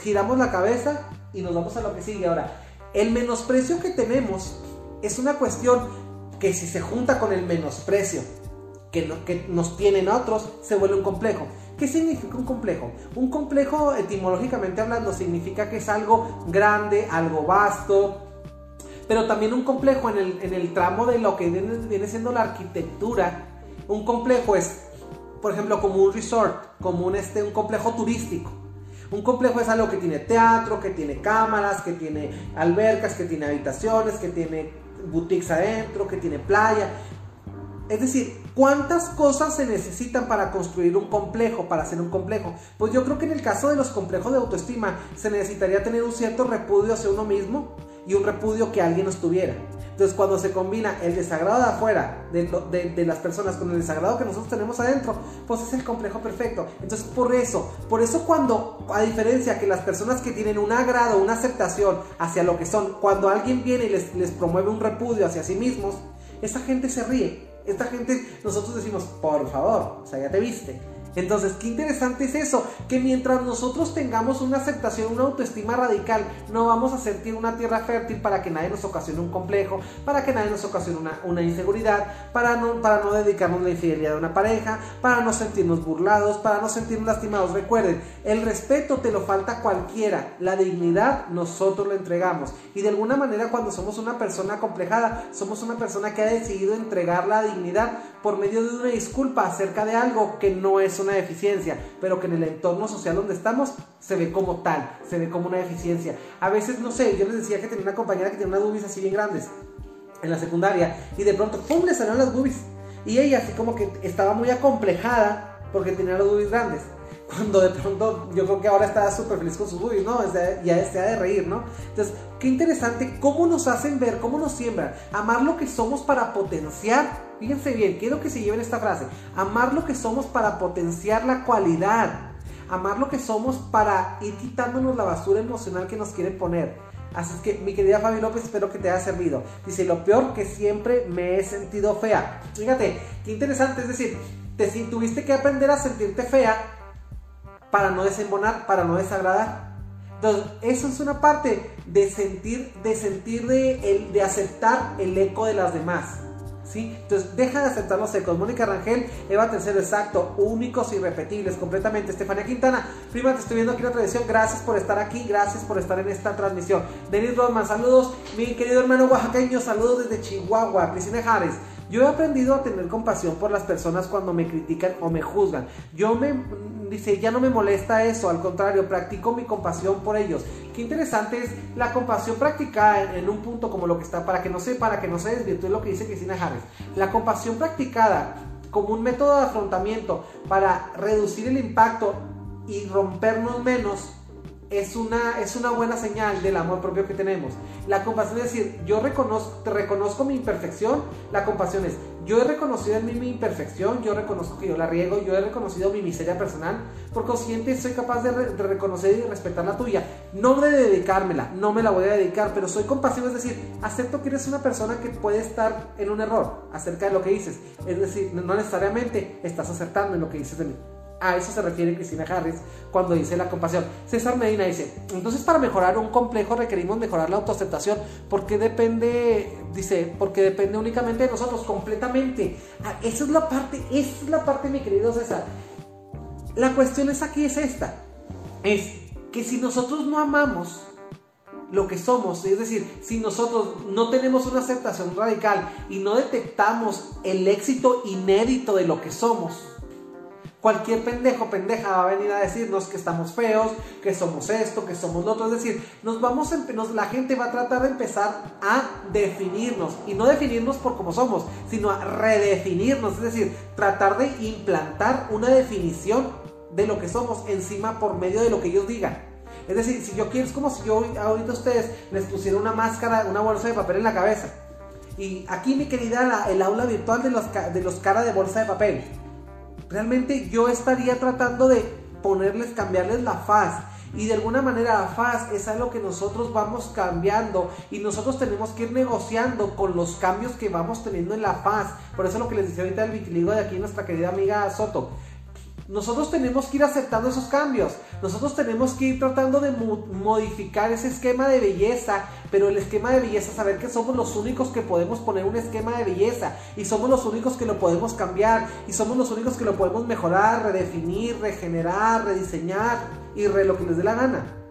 Giramos la cabeza y nos vamos a lo que sigue. Ahora, el menosprecio que tenemos es una cuestión que si se junta con el menosprecio que, que nos tienen otros, se vuelve un complejo. ¿Qué significa un complejo? Un complejo, etimológicamente hablando, significa que es algo grande, algo vasto, pero también un complejo en el, tramo de lo que viene, viene, siendo la arquitectura. Un complejo es, por ejemplo, como un resort, como un, este, un complejo turístico. Un complejo es algo que tiene teatro, que tiene cámaras, que tiene albercas, que tiene habitaciones, que tiene boutiques adentro, que tiene playa. Es decir, ¿cuántas cosas se necesitan para construir un complejo, para hacer un complejo? Pues yo creo que en el caso de los complejos de autoestima se necesitaría tener un cierto repudio hacia uno mismo y un repudio que alguien nos tuviera. Entonces cuando se combina el desagrado de afuera de, las personas con el desagrado que nosotros tenemos adentro, pues es el complejo perfecto. Entonces por eso, por eso cuando, a diferencia que las personas que tienen un agrado, una aceptación hacia lo que son, cuando alguien viene y les, les promueve un repudio hacia sí mismos, esa gente se ríe. Esta gente, nosotros decimos, por favor, o sea, ya te viste. Entonces, qué interesante es eso, que mientras nosotros tengamos una aceptación, una autoestima radical, no vamos a sentir una tierra fértil para que nadie nos ocasione un complejo, para que nadie nos ocasione una, inseguridad, para no, para no dedicarnos la infidelidad a una pareja, para no sentirnos burlados, para no sentirnos lastimados. Recuerden, el respeto te lo falta cualquiera, la dignidad nosotros lo entregamos. Y de alguna manera cuando somos una persona complejada, somos una persona que ha decidido entregar la dignidad por medio de una disculpa acerca de algo que no es una deficiencia, pero que en el entorno social donde estamos se ve como tal, se ve como una deficiencia. A veces, no sé, yo les decía que tenía una compañera que tenía unas boobies así bien grandes en la secundaria y de pronto, ¡pum!, le salieron las boobies. Y ella así como que estaba muy acomplejada porque tenía las boobies grandes cuando de pronto yo creo que ahora está súper feliz con sus boobies, ¿no? ya se ha de reír, ¿no? Entonces, qué interesante cómo nos hacen ver, cómo nos siembran, amar lo que somos para potenciar, fíjense bien, quiero que se lleven esta frase, amar lo que somos para potenciar la cualidad, amar lo que somos para ir quitándonos la basura emocional que nos quieren poner. Así es que, mi querida Fabi López, espero que te haya servido. Dice, lo peor que siempre me he sentido fea. Fíjate, qué interesante, es decir, te, tuviste que aprender a sentirte fea para no desembonar, para no desagradar. Entonces, eso es una parte de sentir, de sentir, de, de aceptar el eco de las demás. ¿Sí? Entonces, deja de aceptar los ecos. Mónica Rangel, Eva Tercero, exacto, únicos, irrepetibles, completamente. Estefanía Quintana, prima, te estoy viendo aquí en la tradición. Gracias por estar aquí, gracias por estar en esta transmisión. Denis Rodman, saludos. Mi querido hermano oaxaqueño, saludos desde Chihuahua. Cristina Jares, yo he aprendido a tener compasión por las personas cuando me critican o me juzgan. Yo me, dice, ya no me molesta eso, al contrario, practico mi compasión por ellos. Qué interesante es la compasión practicada en, un punto como lo que está, para que no se, para que no se desvirtúe lo que dice Cristina Harris. La compasión practicada como un método de afrontamiento para reducir el impacto y rompernos menos es una, es una buena señal del amor propio que tenemos. La compasión es decir, yo reconozco, reconozco mi imperfección. La compasión es, yo he reconocido en mí mi imperfección, yo reconozco que yo la riego, yo he reconocido mi miseria personal. Por consiguiente, soy capaz de, reconocer y respetar la tuya. No de dedicármela, no me la voy a dedicar, pero soy compasivo, es decir, acepto que eres una persona que puede estar en un error acerca de lo que dices. Es decir, no necesariamente estás acertando en lo que dices de mí. A eso se refiere Cristina Harris cuando dice la compasión. César Medina dice, entonces para mejorar un complejo requerimos mejorar la autoaceptación. porque depende? Dice, porque depende únicamente de nosotros, completamente. Ah, esa es la parte, esa es la parte, mi querido César. La cuestión es aquí, es esta. Es que si nosotros no amamos lo que somos, es decir, si nosotros no tenemos una aceptación radical y no detectamos el éxito inédito de lo que somos, Cualquier pendejo, pendeja va a venir a decirnos que estamos feos, que somos esto, que somos lo otro. Es decir, nos vamos la gente va a tratar de empezar a definirnos. Y no definirnos por cómo somos, sino a redefinirnos. Es decir, tratar de implantar una definición de lo que somos encima por medio de lo que ellos digan. Es decir, si yo quiero, es como si yo ahorita a ustedes les pusiera una máscara, una bolsa de papel en la cabeza. Y aquí, mi querida, el aula virtual de los, de los cara de bolsa de papel realmente yo estaría tratando de ponerles, cambiarles la faz. Y de alguna manera la faz es algo que nosotros vamos cambiando y nosotros tenemos que ir negociando con los cambios que vamos teniendo en la faz. Por eso lo que les decía ahorita el vitiligo de aquí nuestra querida amiga Soto. Nosotros tenemos que ir aceptando esos cambios. Nosotros tenemos que ir tratando de modificar ese esquema de belleza. Pero el esquema de belleza, saber que somos los únicos que podemos poner un esquema de belleza. Y somos los únicos que lo podemos cambiar. Y somos los únicos que lo podemos mejorar, redefinir, regenerar, rediseñar. Y re lo que les dé la gana.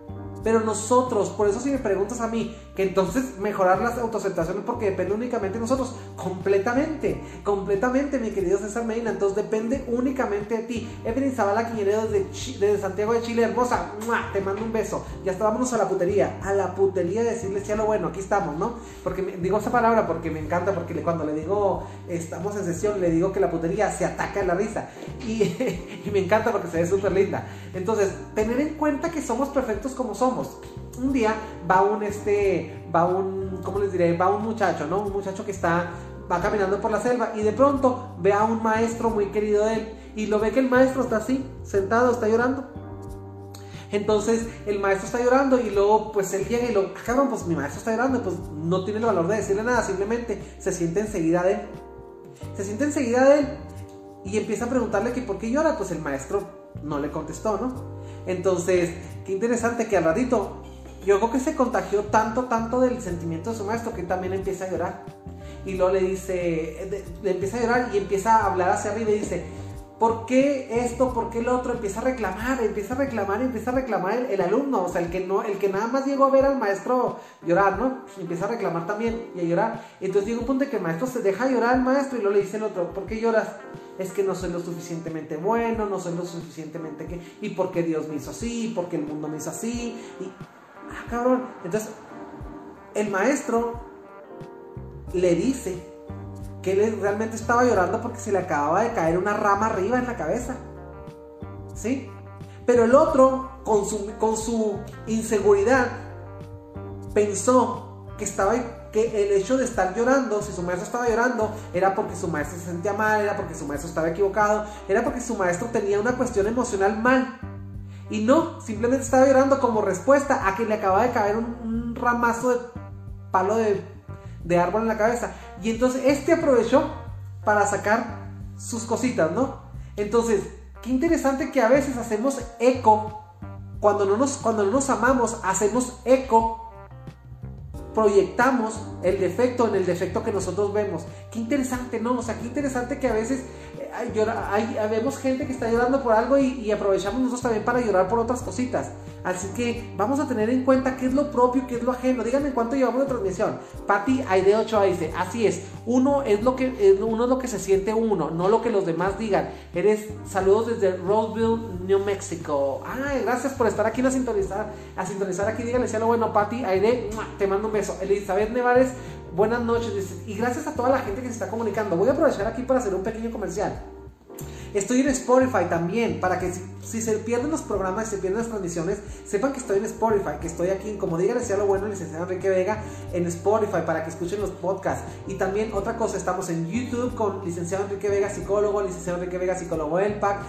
Pero nosotros, por eso si me preguntas a mí, que entonces mejorar las autoaceptaciones porque depende únicamente de nosotros, completamente, completamente, mi querido César Medina, entonces depende únicamente de ti. Evelyn Zavala Quiñeredo desde, desde Santiago de Chile, hermosa, te mando un beso. Ya estábamos a la putería, a la putería de decirles ya lo bueno, aquí estamos, ¿no? Porque digo esa palabra porque me encanta, porque cuando le digo estamos en sesión, le digo que la putería se ataca en la risa. Y, y me encanta porque se ve súper linda. Entonces, tener en cuenta que somos perfectos como somos un día va un, este, va un, ¿cómo les diré? Va un muchacho, ¿no? Un muchacho que está, va caminando por la selva y de pronto ve a un maestro muy querido de él y lo ve que el maestro está así, sentado, está llorando. Entonces el maestro está llorando y luego pues él llega y lo, acaban, pues mi maestro está llorando, pues no tiene el valor de decirle nada, simplemente se siente enseguida de él. Se siente enseguida de él y empieza a preguntarle que por qué llora, pues el maestro no le contestó, ¿no? Entonces, qué interesante que al ratito, yo creo que se contagió tanto, tanto del sentimiento de su maestro que también empieza a llorar. Y luego le dice, le empieza a llorar y empieza a hablar hacia arriba y dice, ¿por qué esto? ¿Por qué lo otro? Empieza a reclamar, empieza a reclamar, empieza a reclamar el, alumno, o sea, el que, no, el que nada más llegó a ver al maestro llorar, ¿no? Empieza a reclamar también y a llorar. Entonces llega un punto que el maestro se deja llorar al maestro y luego le dice el otro, ¿por qué lloras? es que no soy lo suficientemente bueno, no soy lo suficientemente que... ¿Y por qué Dios me hizo así? ¿Por qué el mundo me hizo así? Y... Ah, cabrón. Entonces, el maestro le dice que él realmente estaba llorando porque se le acababa de caer una rama arriba en la cabeza. ¿Sí? Pero el otro, con su, con su inseguridad, pensó que estaba que el hecho de estar llorando, si su maestro estaba llorando, era porque su maestro se sentía mal, era porque su maestro estaba equivocado, era porque su maestro tenía una cuestión emocional mal. Y no, simplemente estaba llorando como respuesta a que le acaba de caer un, ramazo de palo de, de árbol en la cabeza. Y entonces este aprovechó para sacar sus cositas, ¿no? Entonces, qué interesante que a veces hacemos eco. Cuando no nos, cuando no nos amamos, hacemos eco proyectamos el defecto en el defecto que nosotros vemos. Qué interesante, ¿no? O sea, qué interesante que a veces eh, hay, vemos gente que está llorando por algo y, aprovechamos nosotros también para llorar por otras cositas. Así que vamos a tener en cuenta qué es lo propio, qué es lo ajeno. Díganme cuánto llevamos de transmisión. Pati Aide 8 dice, así es, uno es lo que uno es lo que se siente uno, no lo que los demás digan. Eres saludos desde Roseville, New Mexico. Ay, gracias por estar aquí a sintonizar, a sintonizar aquí. Díganle si lo bueno, Pati Aide, te mando un beso. Elizabeth Nevares, buenas noches. Y gracias a toda la gente que se está comunicando. Voy a aprovechar aquí para hacer un pequeño comercial. Estoy en Spotify también, para que si, se pierden los programas, si se pierden las transmisiones, sepan que estoy en Spotify, que estoy aquí, como diga, decía lo bueno, licenciado Enrique Vega, en Spotify, para que escuchen los podcasts. Y también otra cosa, estamos en YouTube con licenciado Enrique Vega, psicólogo, licenciado Enrique Vega, psicólogo ELPAC,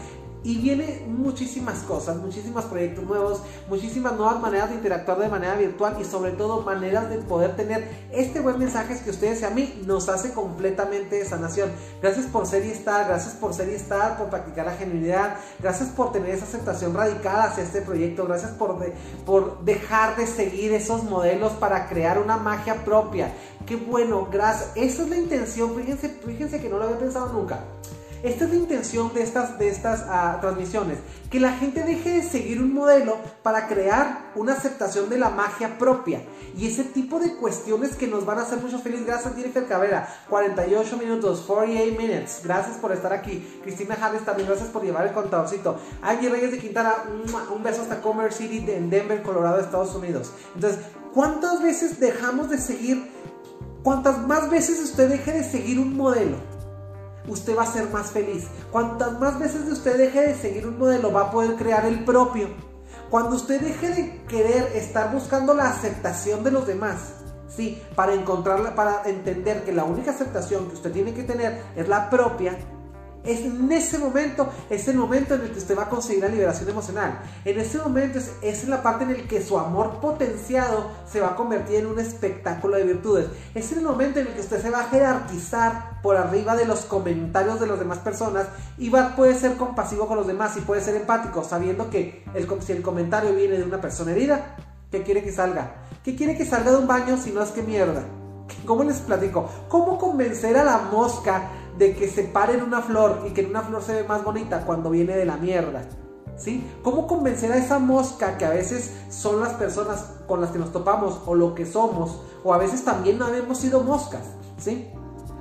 y viene muchísimas cosas, muchísimos proyectos nuevos, muchísimas nuevas maneras de interactuar de manera virtual y sobre todo maneras de poder tener este buen mensaje que ustedes y a mí nos hace completamente de sanación. Gracias por ser y estar, gracias por ser y estar, por practicar la genuinidad, gracias por tener esa aceptación radical hacia este proyecto, gracias por, por dejar de seguir esos modelos para crear una magia propia. Qué bueno, gracias. Esa es la intención, fíjense, fíjense que no lo había pensado nunca. Esta es la intención de estas, de estas ah, transmisiones, que la gente deje de seguir un modelo para crear una aceptación de la magia propia. Y ese tipo de cuestiones que nos van a hacer mucho feliz. Gracias, Jennifer Cabrera. 48 minutos, 48 minutes. Gracias por estar aquí. Cristina Javes también, gracias por llevar el contadorcito. Angie Reyes de Quintana, un beso hasta Commerce City en Denver, Colorado, Estados Unidos. Entonces, ¿cuántas veces dejamos de seguir? ¿Cuántas más veces usted deje de seguir un modelo? Usted va a ser más feliz. Cuantas más veces usted deje de seguir un modelo, va a poder crear el propio. Cuando usted deje de querer estar buscando la aceptación de los demás, sí, para encontrarla, para entender que la única aceptación que usted tiene que tener es la propia, Es en ese momento, es el momento en el que usted va a conseguir la liberación emocional. En ese momento es, es la parte en el que su amor potenciado se va a convertir en un espectáculo de virtudes. Es el momento en el que usted se va a jerarquizar por arriba de los comentarios de las demás personas y va, puede ser compasivo con los demás y puede ser empático, sabiendo que el, si el comentario viene de una persona herida, ¿qué quiere que salga? ¿Qué quiere que salga de un baño si no es que mierda? ¿Cómo les platico? ¿Cómo convencer a la mosca de que se pare en una flor y que en una flor se ve más bonita cuando viene de la mierda? ¿Sí? ¿Cómo convencer a esa mosca que a veces son las personas con las que nos topamos o lo que somos o a veces también no habíamos sido moscas? ¿Sí?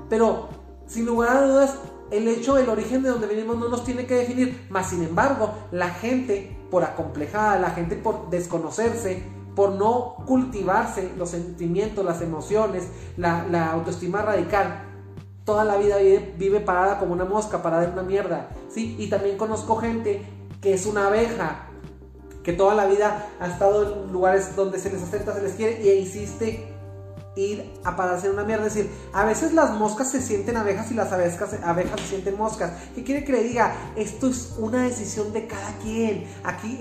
Pero sin lugar a dudas el hecho, el origen de donde venimos no nos tiene que definir, más sin embargo, la gente por acomplejada, la gente por desconocerse, por no cultivarse los sentimientos, las emociones, la, autoestima radical, toda la vida vive, parada como una mosca, parada en una mierda, ¿sí? Y también conozco gente que es una abeja, que toda la vida ha estado en lugares donde se les acepta, se les quiere y insiste ir a pararse una mierda. Es decir, a veces las moscas se sienten abejas y las abejas, abejas se sienten moscas. ¿Qué quiere que le diga? Esto es una decisión de cada quien. Aquí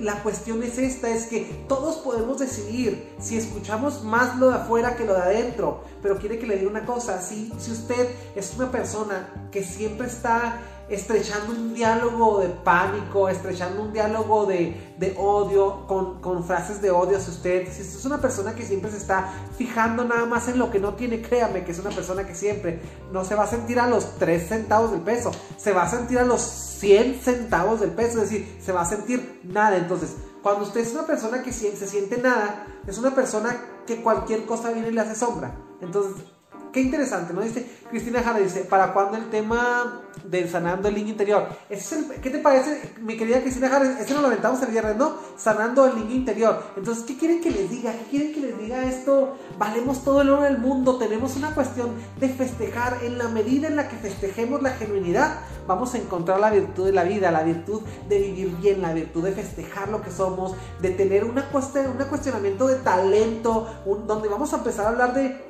la cuestión es esta, es que todos podemos decidir si escuchamos más lo de afuera que lo de adentro. Pero quiere que le diga una cosa, si usted es una persona que siempre está estrechando un diálogo de pánico, estrechando un diálogo de, de odio, con, con, frases de odio hacia usted. Si usted es una persona que siempre se está fijando nada más en lo que no tiene, créame que es una persona que siempre no se va a sentir a los 3 centavos del peso, se va a sentir a los 100 centavos del peso, es decir, se va a sentir nada. Entonces, cuando usted es una persona que se siente nada, es una persona que cualquier cosa viene y le hace sombra. Entonces, Qué interesante, ¿no? Dice Cristina Jara, dice, ¿para cuándo el tema del sanando el niño interior? ¿Qué te parece, mi querida Cristina Jara? Ese lo aventamos el viernes, ¿no? Sanando el niño interior. Entonces, ¿qué quieren que les diga? ¿Qué quieren que les diga esto? Valemos todo el oro del mundo, tenemos una cuestión de festejar. En la medida en la que festejemos la genuinidad, vamos a encontrar la virtud de la vida, la virtud de vivir bien, la virtud de festejar lo que somos, de tener una un cuestionamiento de talento, donde vamos a empezar a hablar de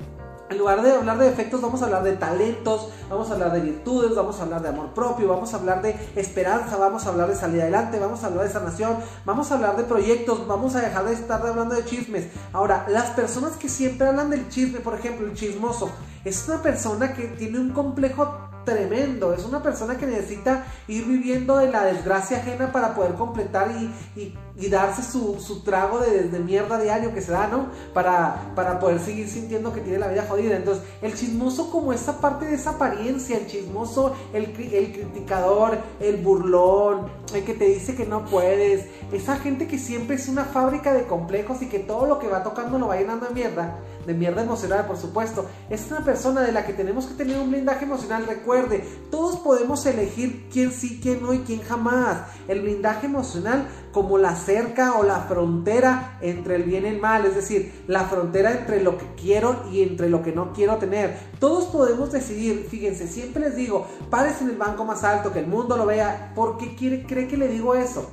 en lugar de hablar de defectos, vamos a hablar de talentos, vamos a hablar de virtudes, vamos a hablar de amor propio, vamos a hablar de esperanza, vamos a hablar de salir adelante, vamos a hablar de sanación, vamos a hablar de proyectos, vamos a dejar de estar hablando de chismes. Ahora, las personas que siempre hablan del chisme, por ejemplo, el chismoso, es una persona que tiene un complejo tremendo. Es una persona que necesita ir viviendo de la desgracia ajena para poder completar y, darse su, trago de, mierda diario que se da, ¿no? Para, para poder seguir sintiendo que tiene la vida jodida. Entonces, el chismoso como esa parte de esa apariencia, el chismoso, el, el criticador, el burlón, el que te dice que no puedes, esa gente que siempre es una fábrica de complejos y que todo lo que va tocando lo va llenando de mierda, de mierda emocional, por supuesto. Es una persona de la que tenemos que tener un blindaje emocional. Recuerde, todos podemos elegir quién sí, quién no y quién jamás. El blindaje emocional como la cerca o la frontera entre el bien y el mal, es decir, la frontera entre lo que quiero y entre lo que no quiero tener. Todos podemos decidir, fíjense, siempre les digo, pares en el banco más alto, que el mundo lo vea. ¿Por qué quiere, cree que le digo eso?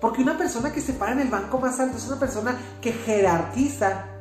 Porque una persona que se para en el banco más alto es una persona que jerarquiza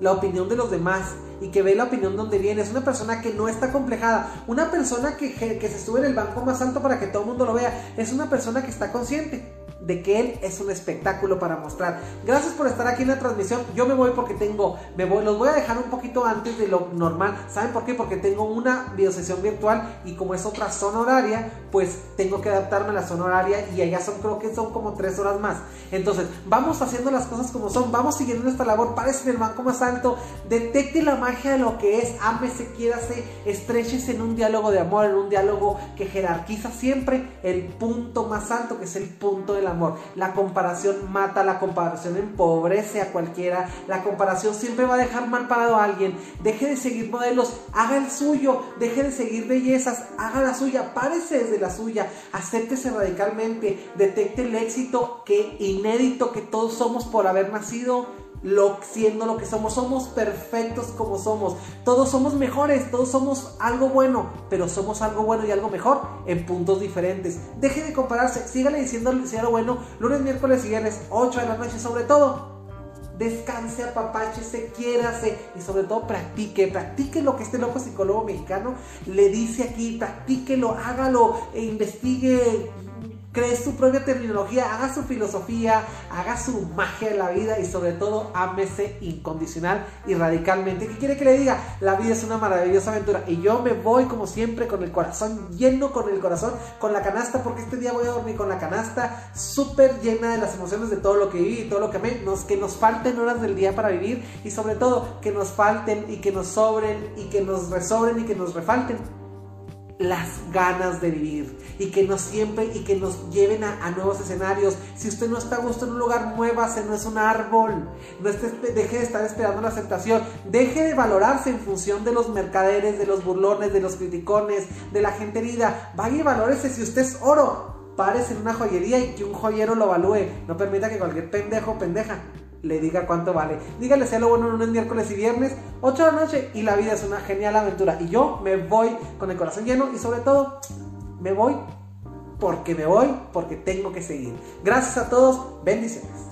la opinión de los demás y que ve la opinión donde viene. Es una persona que no está complejada. Una persona que, que se sube en el banco más alto para que todo el mundo lo vea. Es una persona que está consciente de que él es un espectáculo para mostrar. Gracias por estar aquí en la transmisión. Yo me voy porque tengo, me los voy a dejar un poquito antes de lo normal. ¿Saben por qué? Porque tengo una videosesión virtual y como es otra zona horaria, pues tengo que adaptarme a la zona horaria y allá son, creo que son como tres horas más. Entonces, vamos haciendo las cosas como son, vamos siguiendo esta labor, parece el banco más alto, detecte la magia de lo que es, ámese, quiérase, estreches en un diálogo de amor, en un diálogo que jerarquiza siempre el punto más alto, que es el punto de amor. La comparación mata, la comparación empobrece a cualquiera, la comparación siempre va a dejar mal parado a alguien. Deje de seguir modelos, haga el suyo, deje de seguir bellezas, haga la suya, párese desde la suya, acéptese radicalmente, detecte el éxito que inédito que todos somos por haber nacido lo, siendo lo que somos. Somos perfectos como somos. Todos somos mejores, todos somos algo bueno, pero somos algo bueno y algo mejor en puntos diferentes. Deje de compararse, sígale diciendo algo bueno lunes, miércoles y viernes, 8 de la noche sobre todo. descanse, apapáchese, quiérase y sobre todo practique, practique lo que este loco psicólogo mexicano le dice aquí, practíquelo, hágalo, e investigue, cree su propia terminología, haga su filosofía, haga su magia de la vida y sobre todo ámese incondicional y radicalmente. ¿Qué quiere que le diga? La vida es una maravillosa aventura y yo me voy como siempre con el corazón lleno, con el corazón, con la canasta, porque este día voy a dormir con la canasta súper llena de las emociones de todo lo que viví y todo lo que amé, nos, que nos falten horas del día para vivir y sobre todo que nos falten y que nos sobren y que nos resobren y que nos refalten las ganas de vivir y que nos siempre y que nos lleven a, nuevos escenarios. Si usted no está a gusto en un lugar, muévase, no es un árbol. No deje de estar esperando la aceptación. Deje de valorarse en función de los mercaderes, de los burlones, de los criticones, de la gente herida. Vaya y valórese si usted es oro. Párese en una joyería y que un joyero lo evalúe. No permita que cualquier pendejo pendeja le diga cuánto vale. Dígale sea lo bueno lunes, miércoles y viernes, 8 de la noche y la vida es una genial aventura. Y yo me voy con el corazón lleno y sobre todo me voy porque me voy, porque tengo que seguir. Gracias a todos, bendiciones.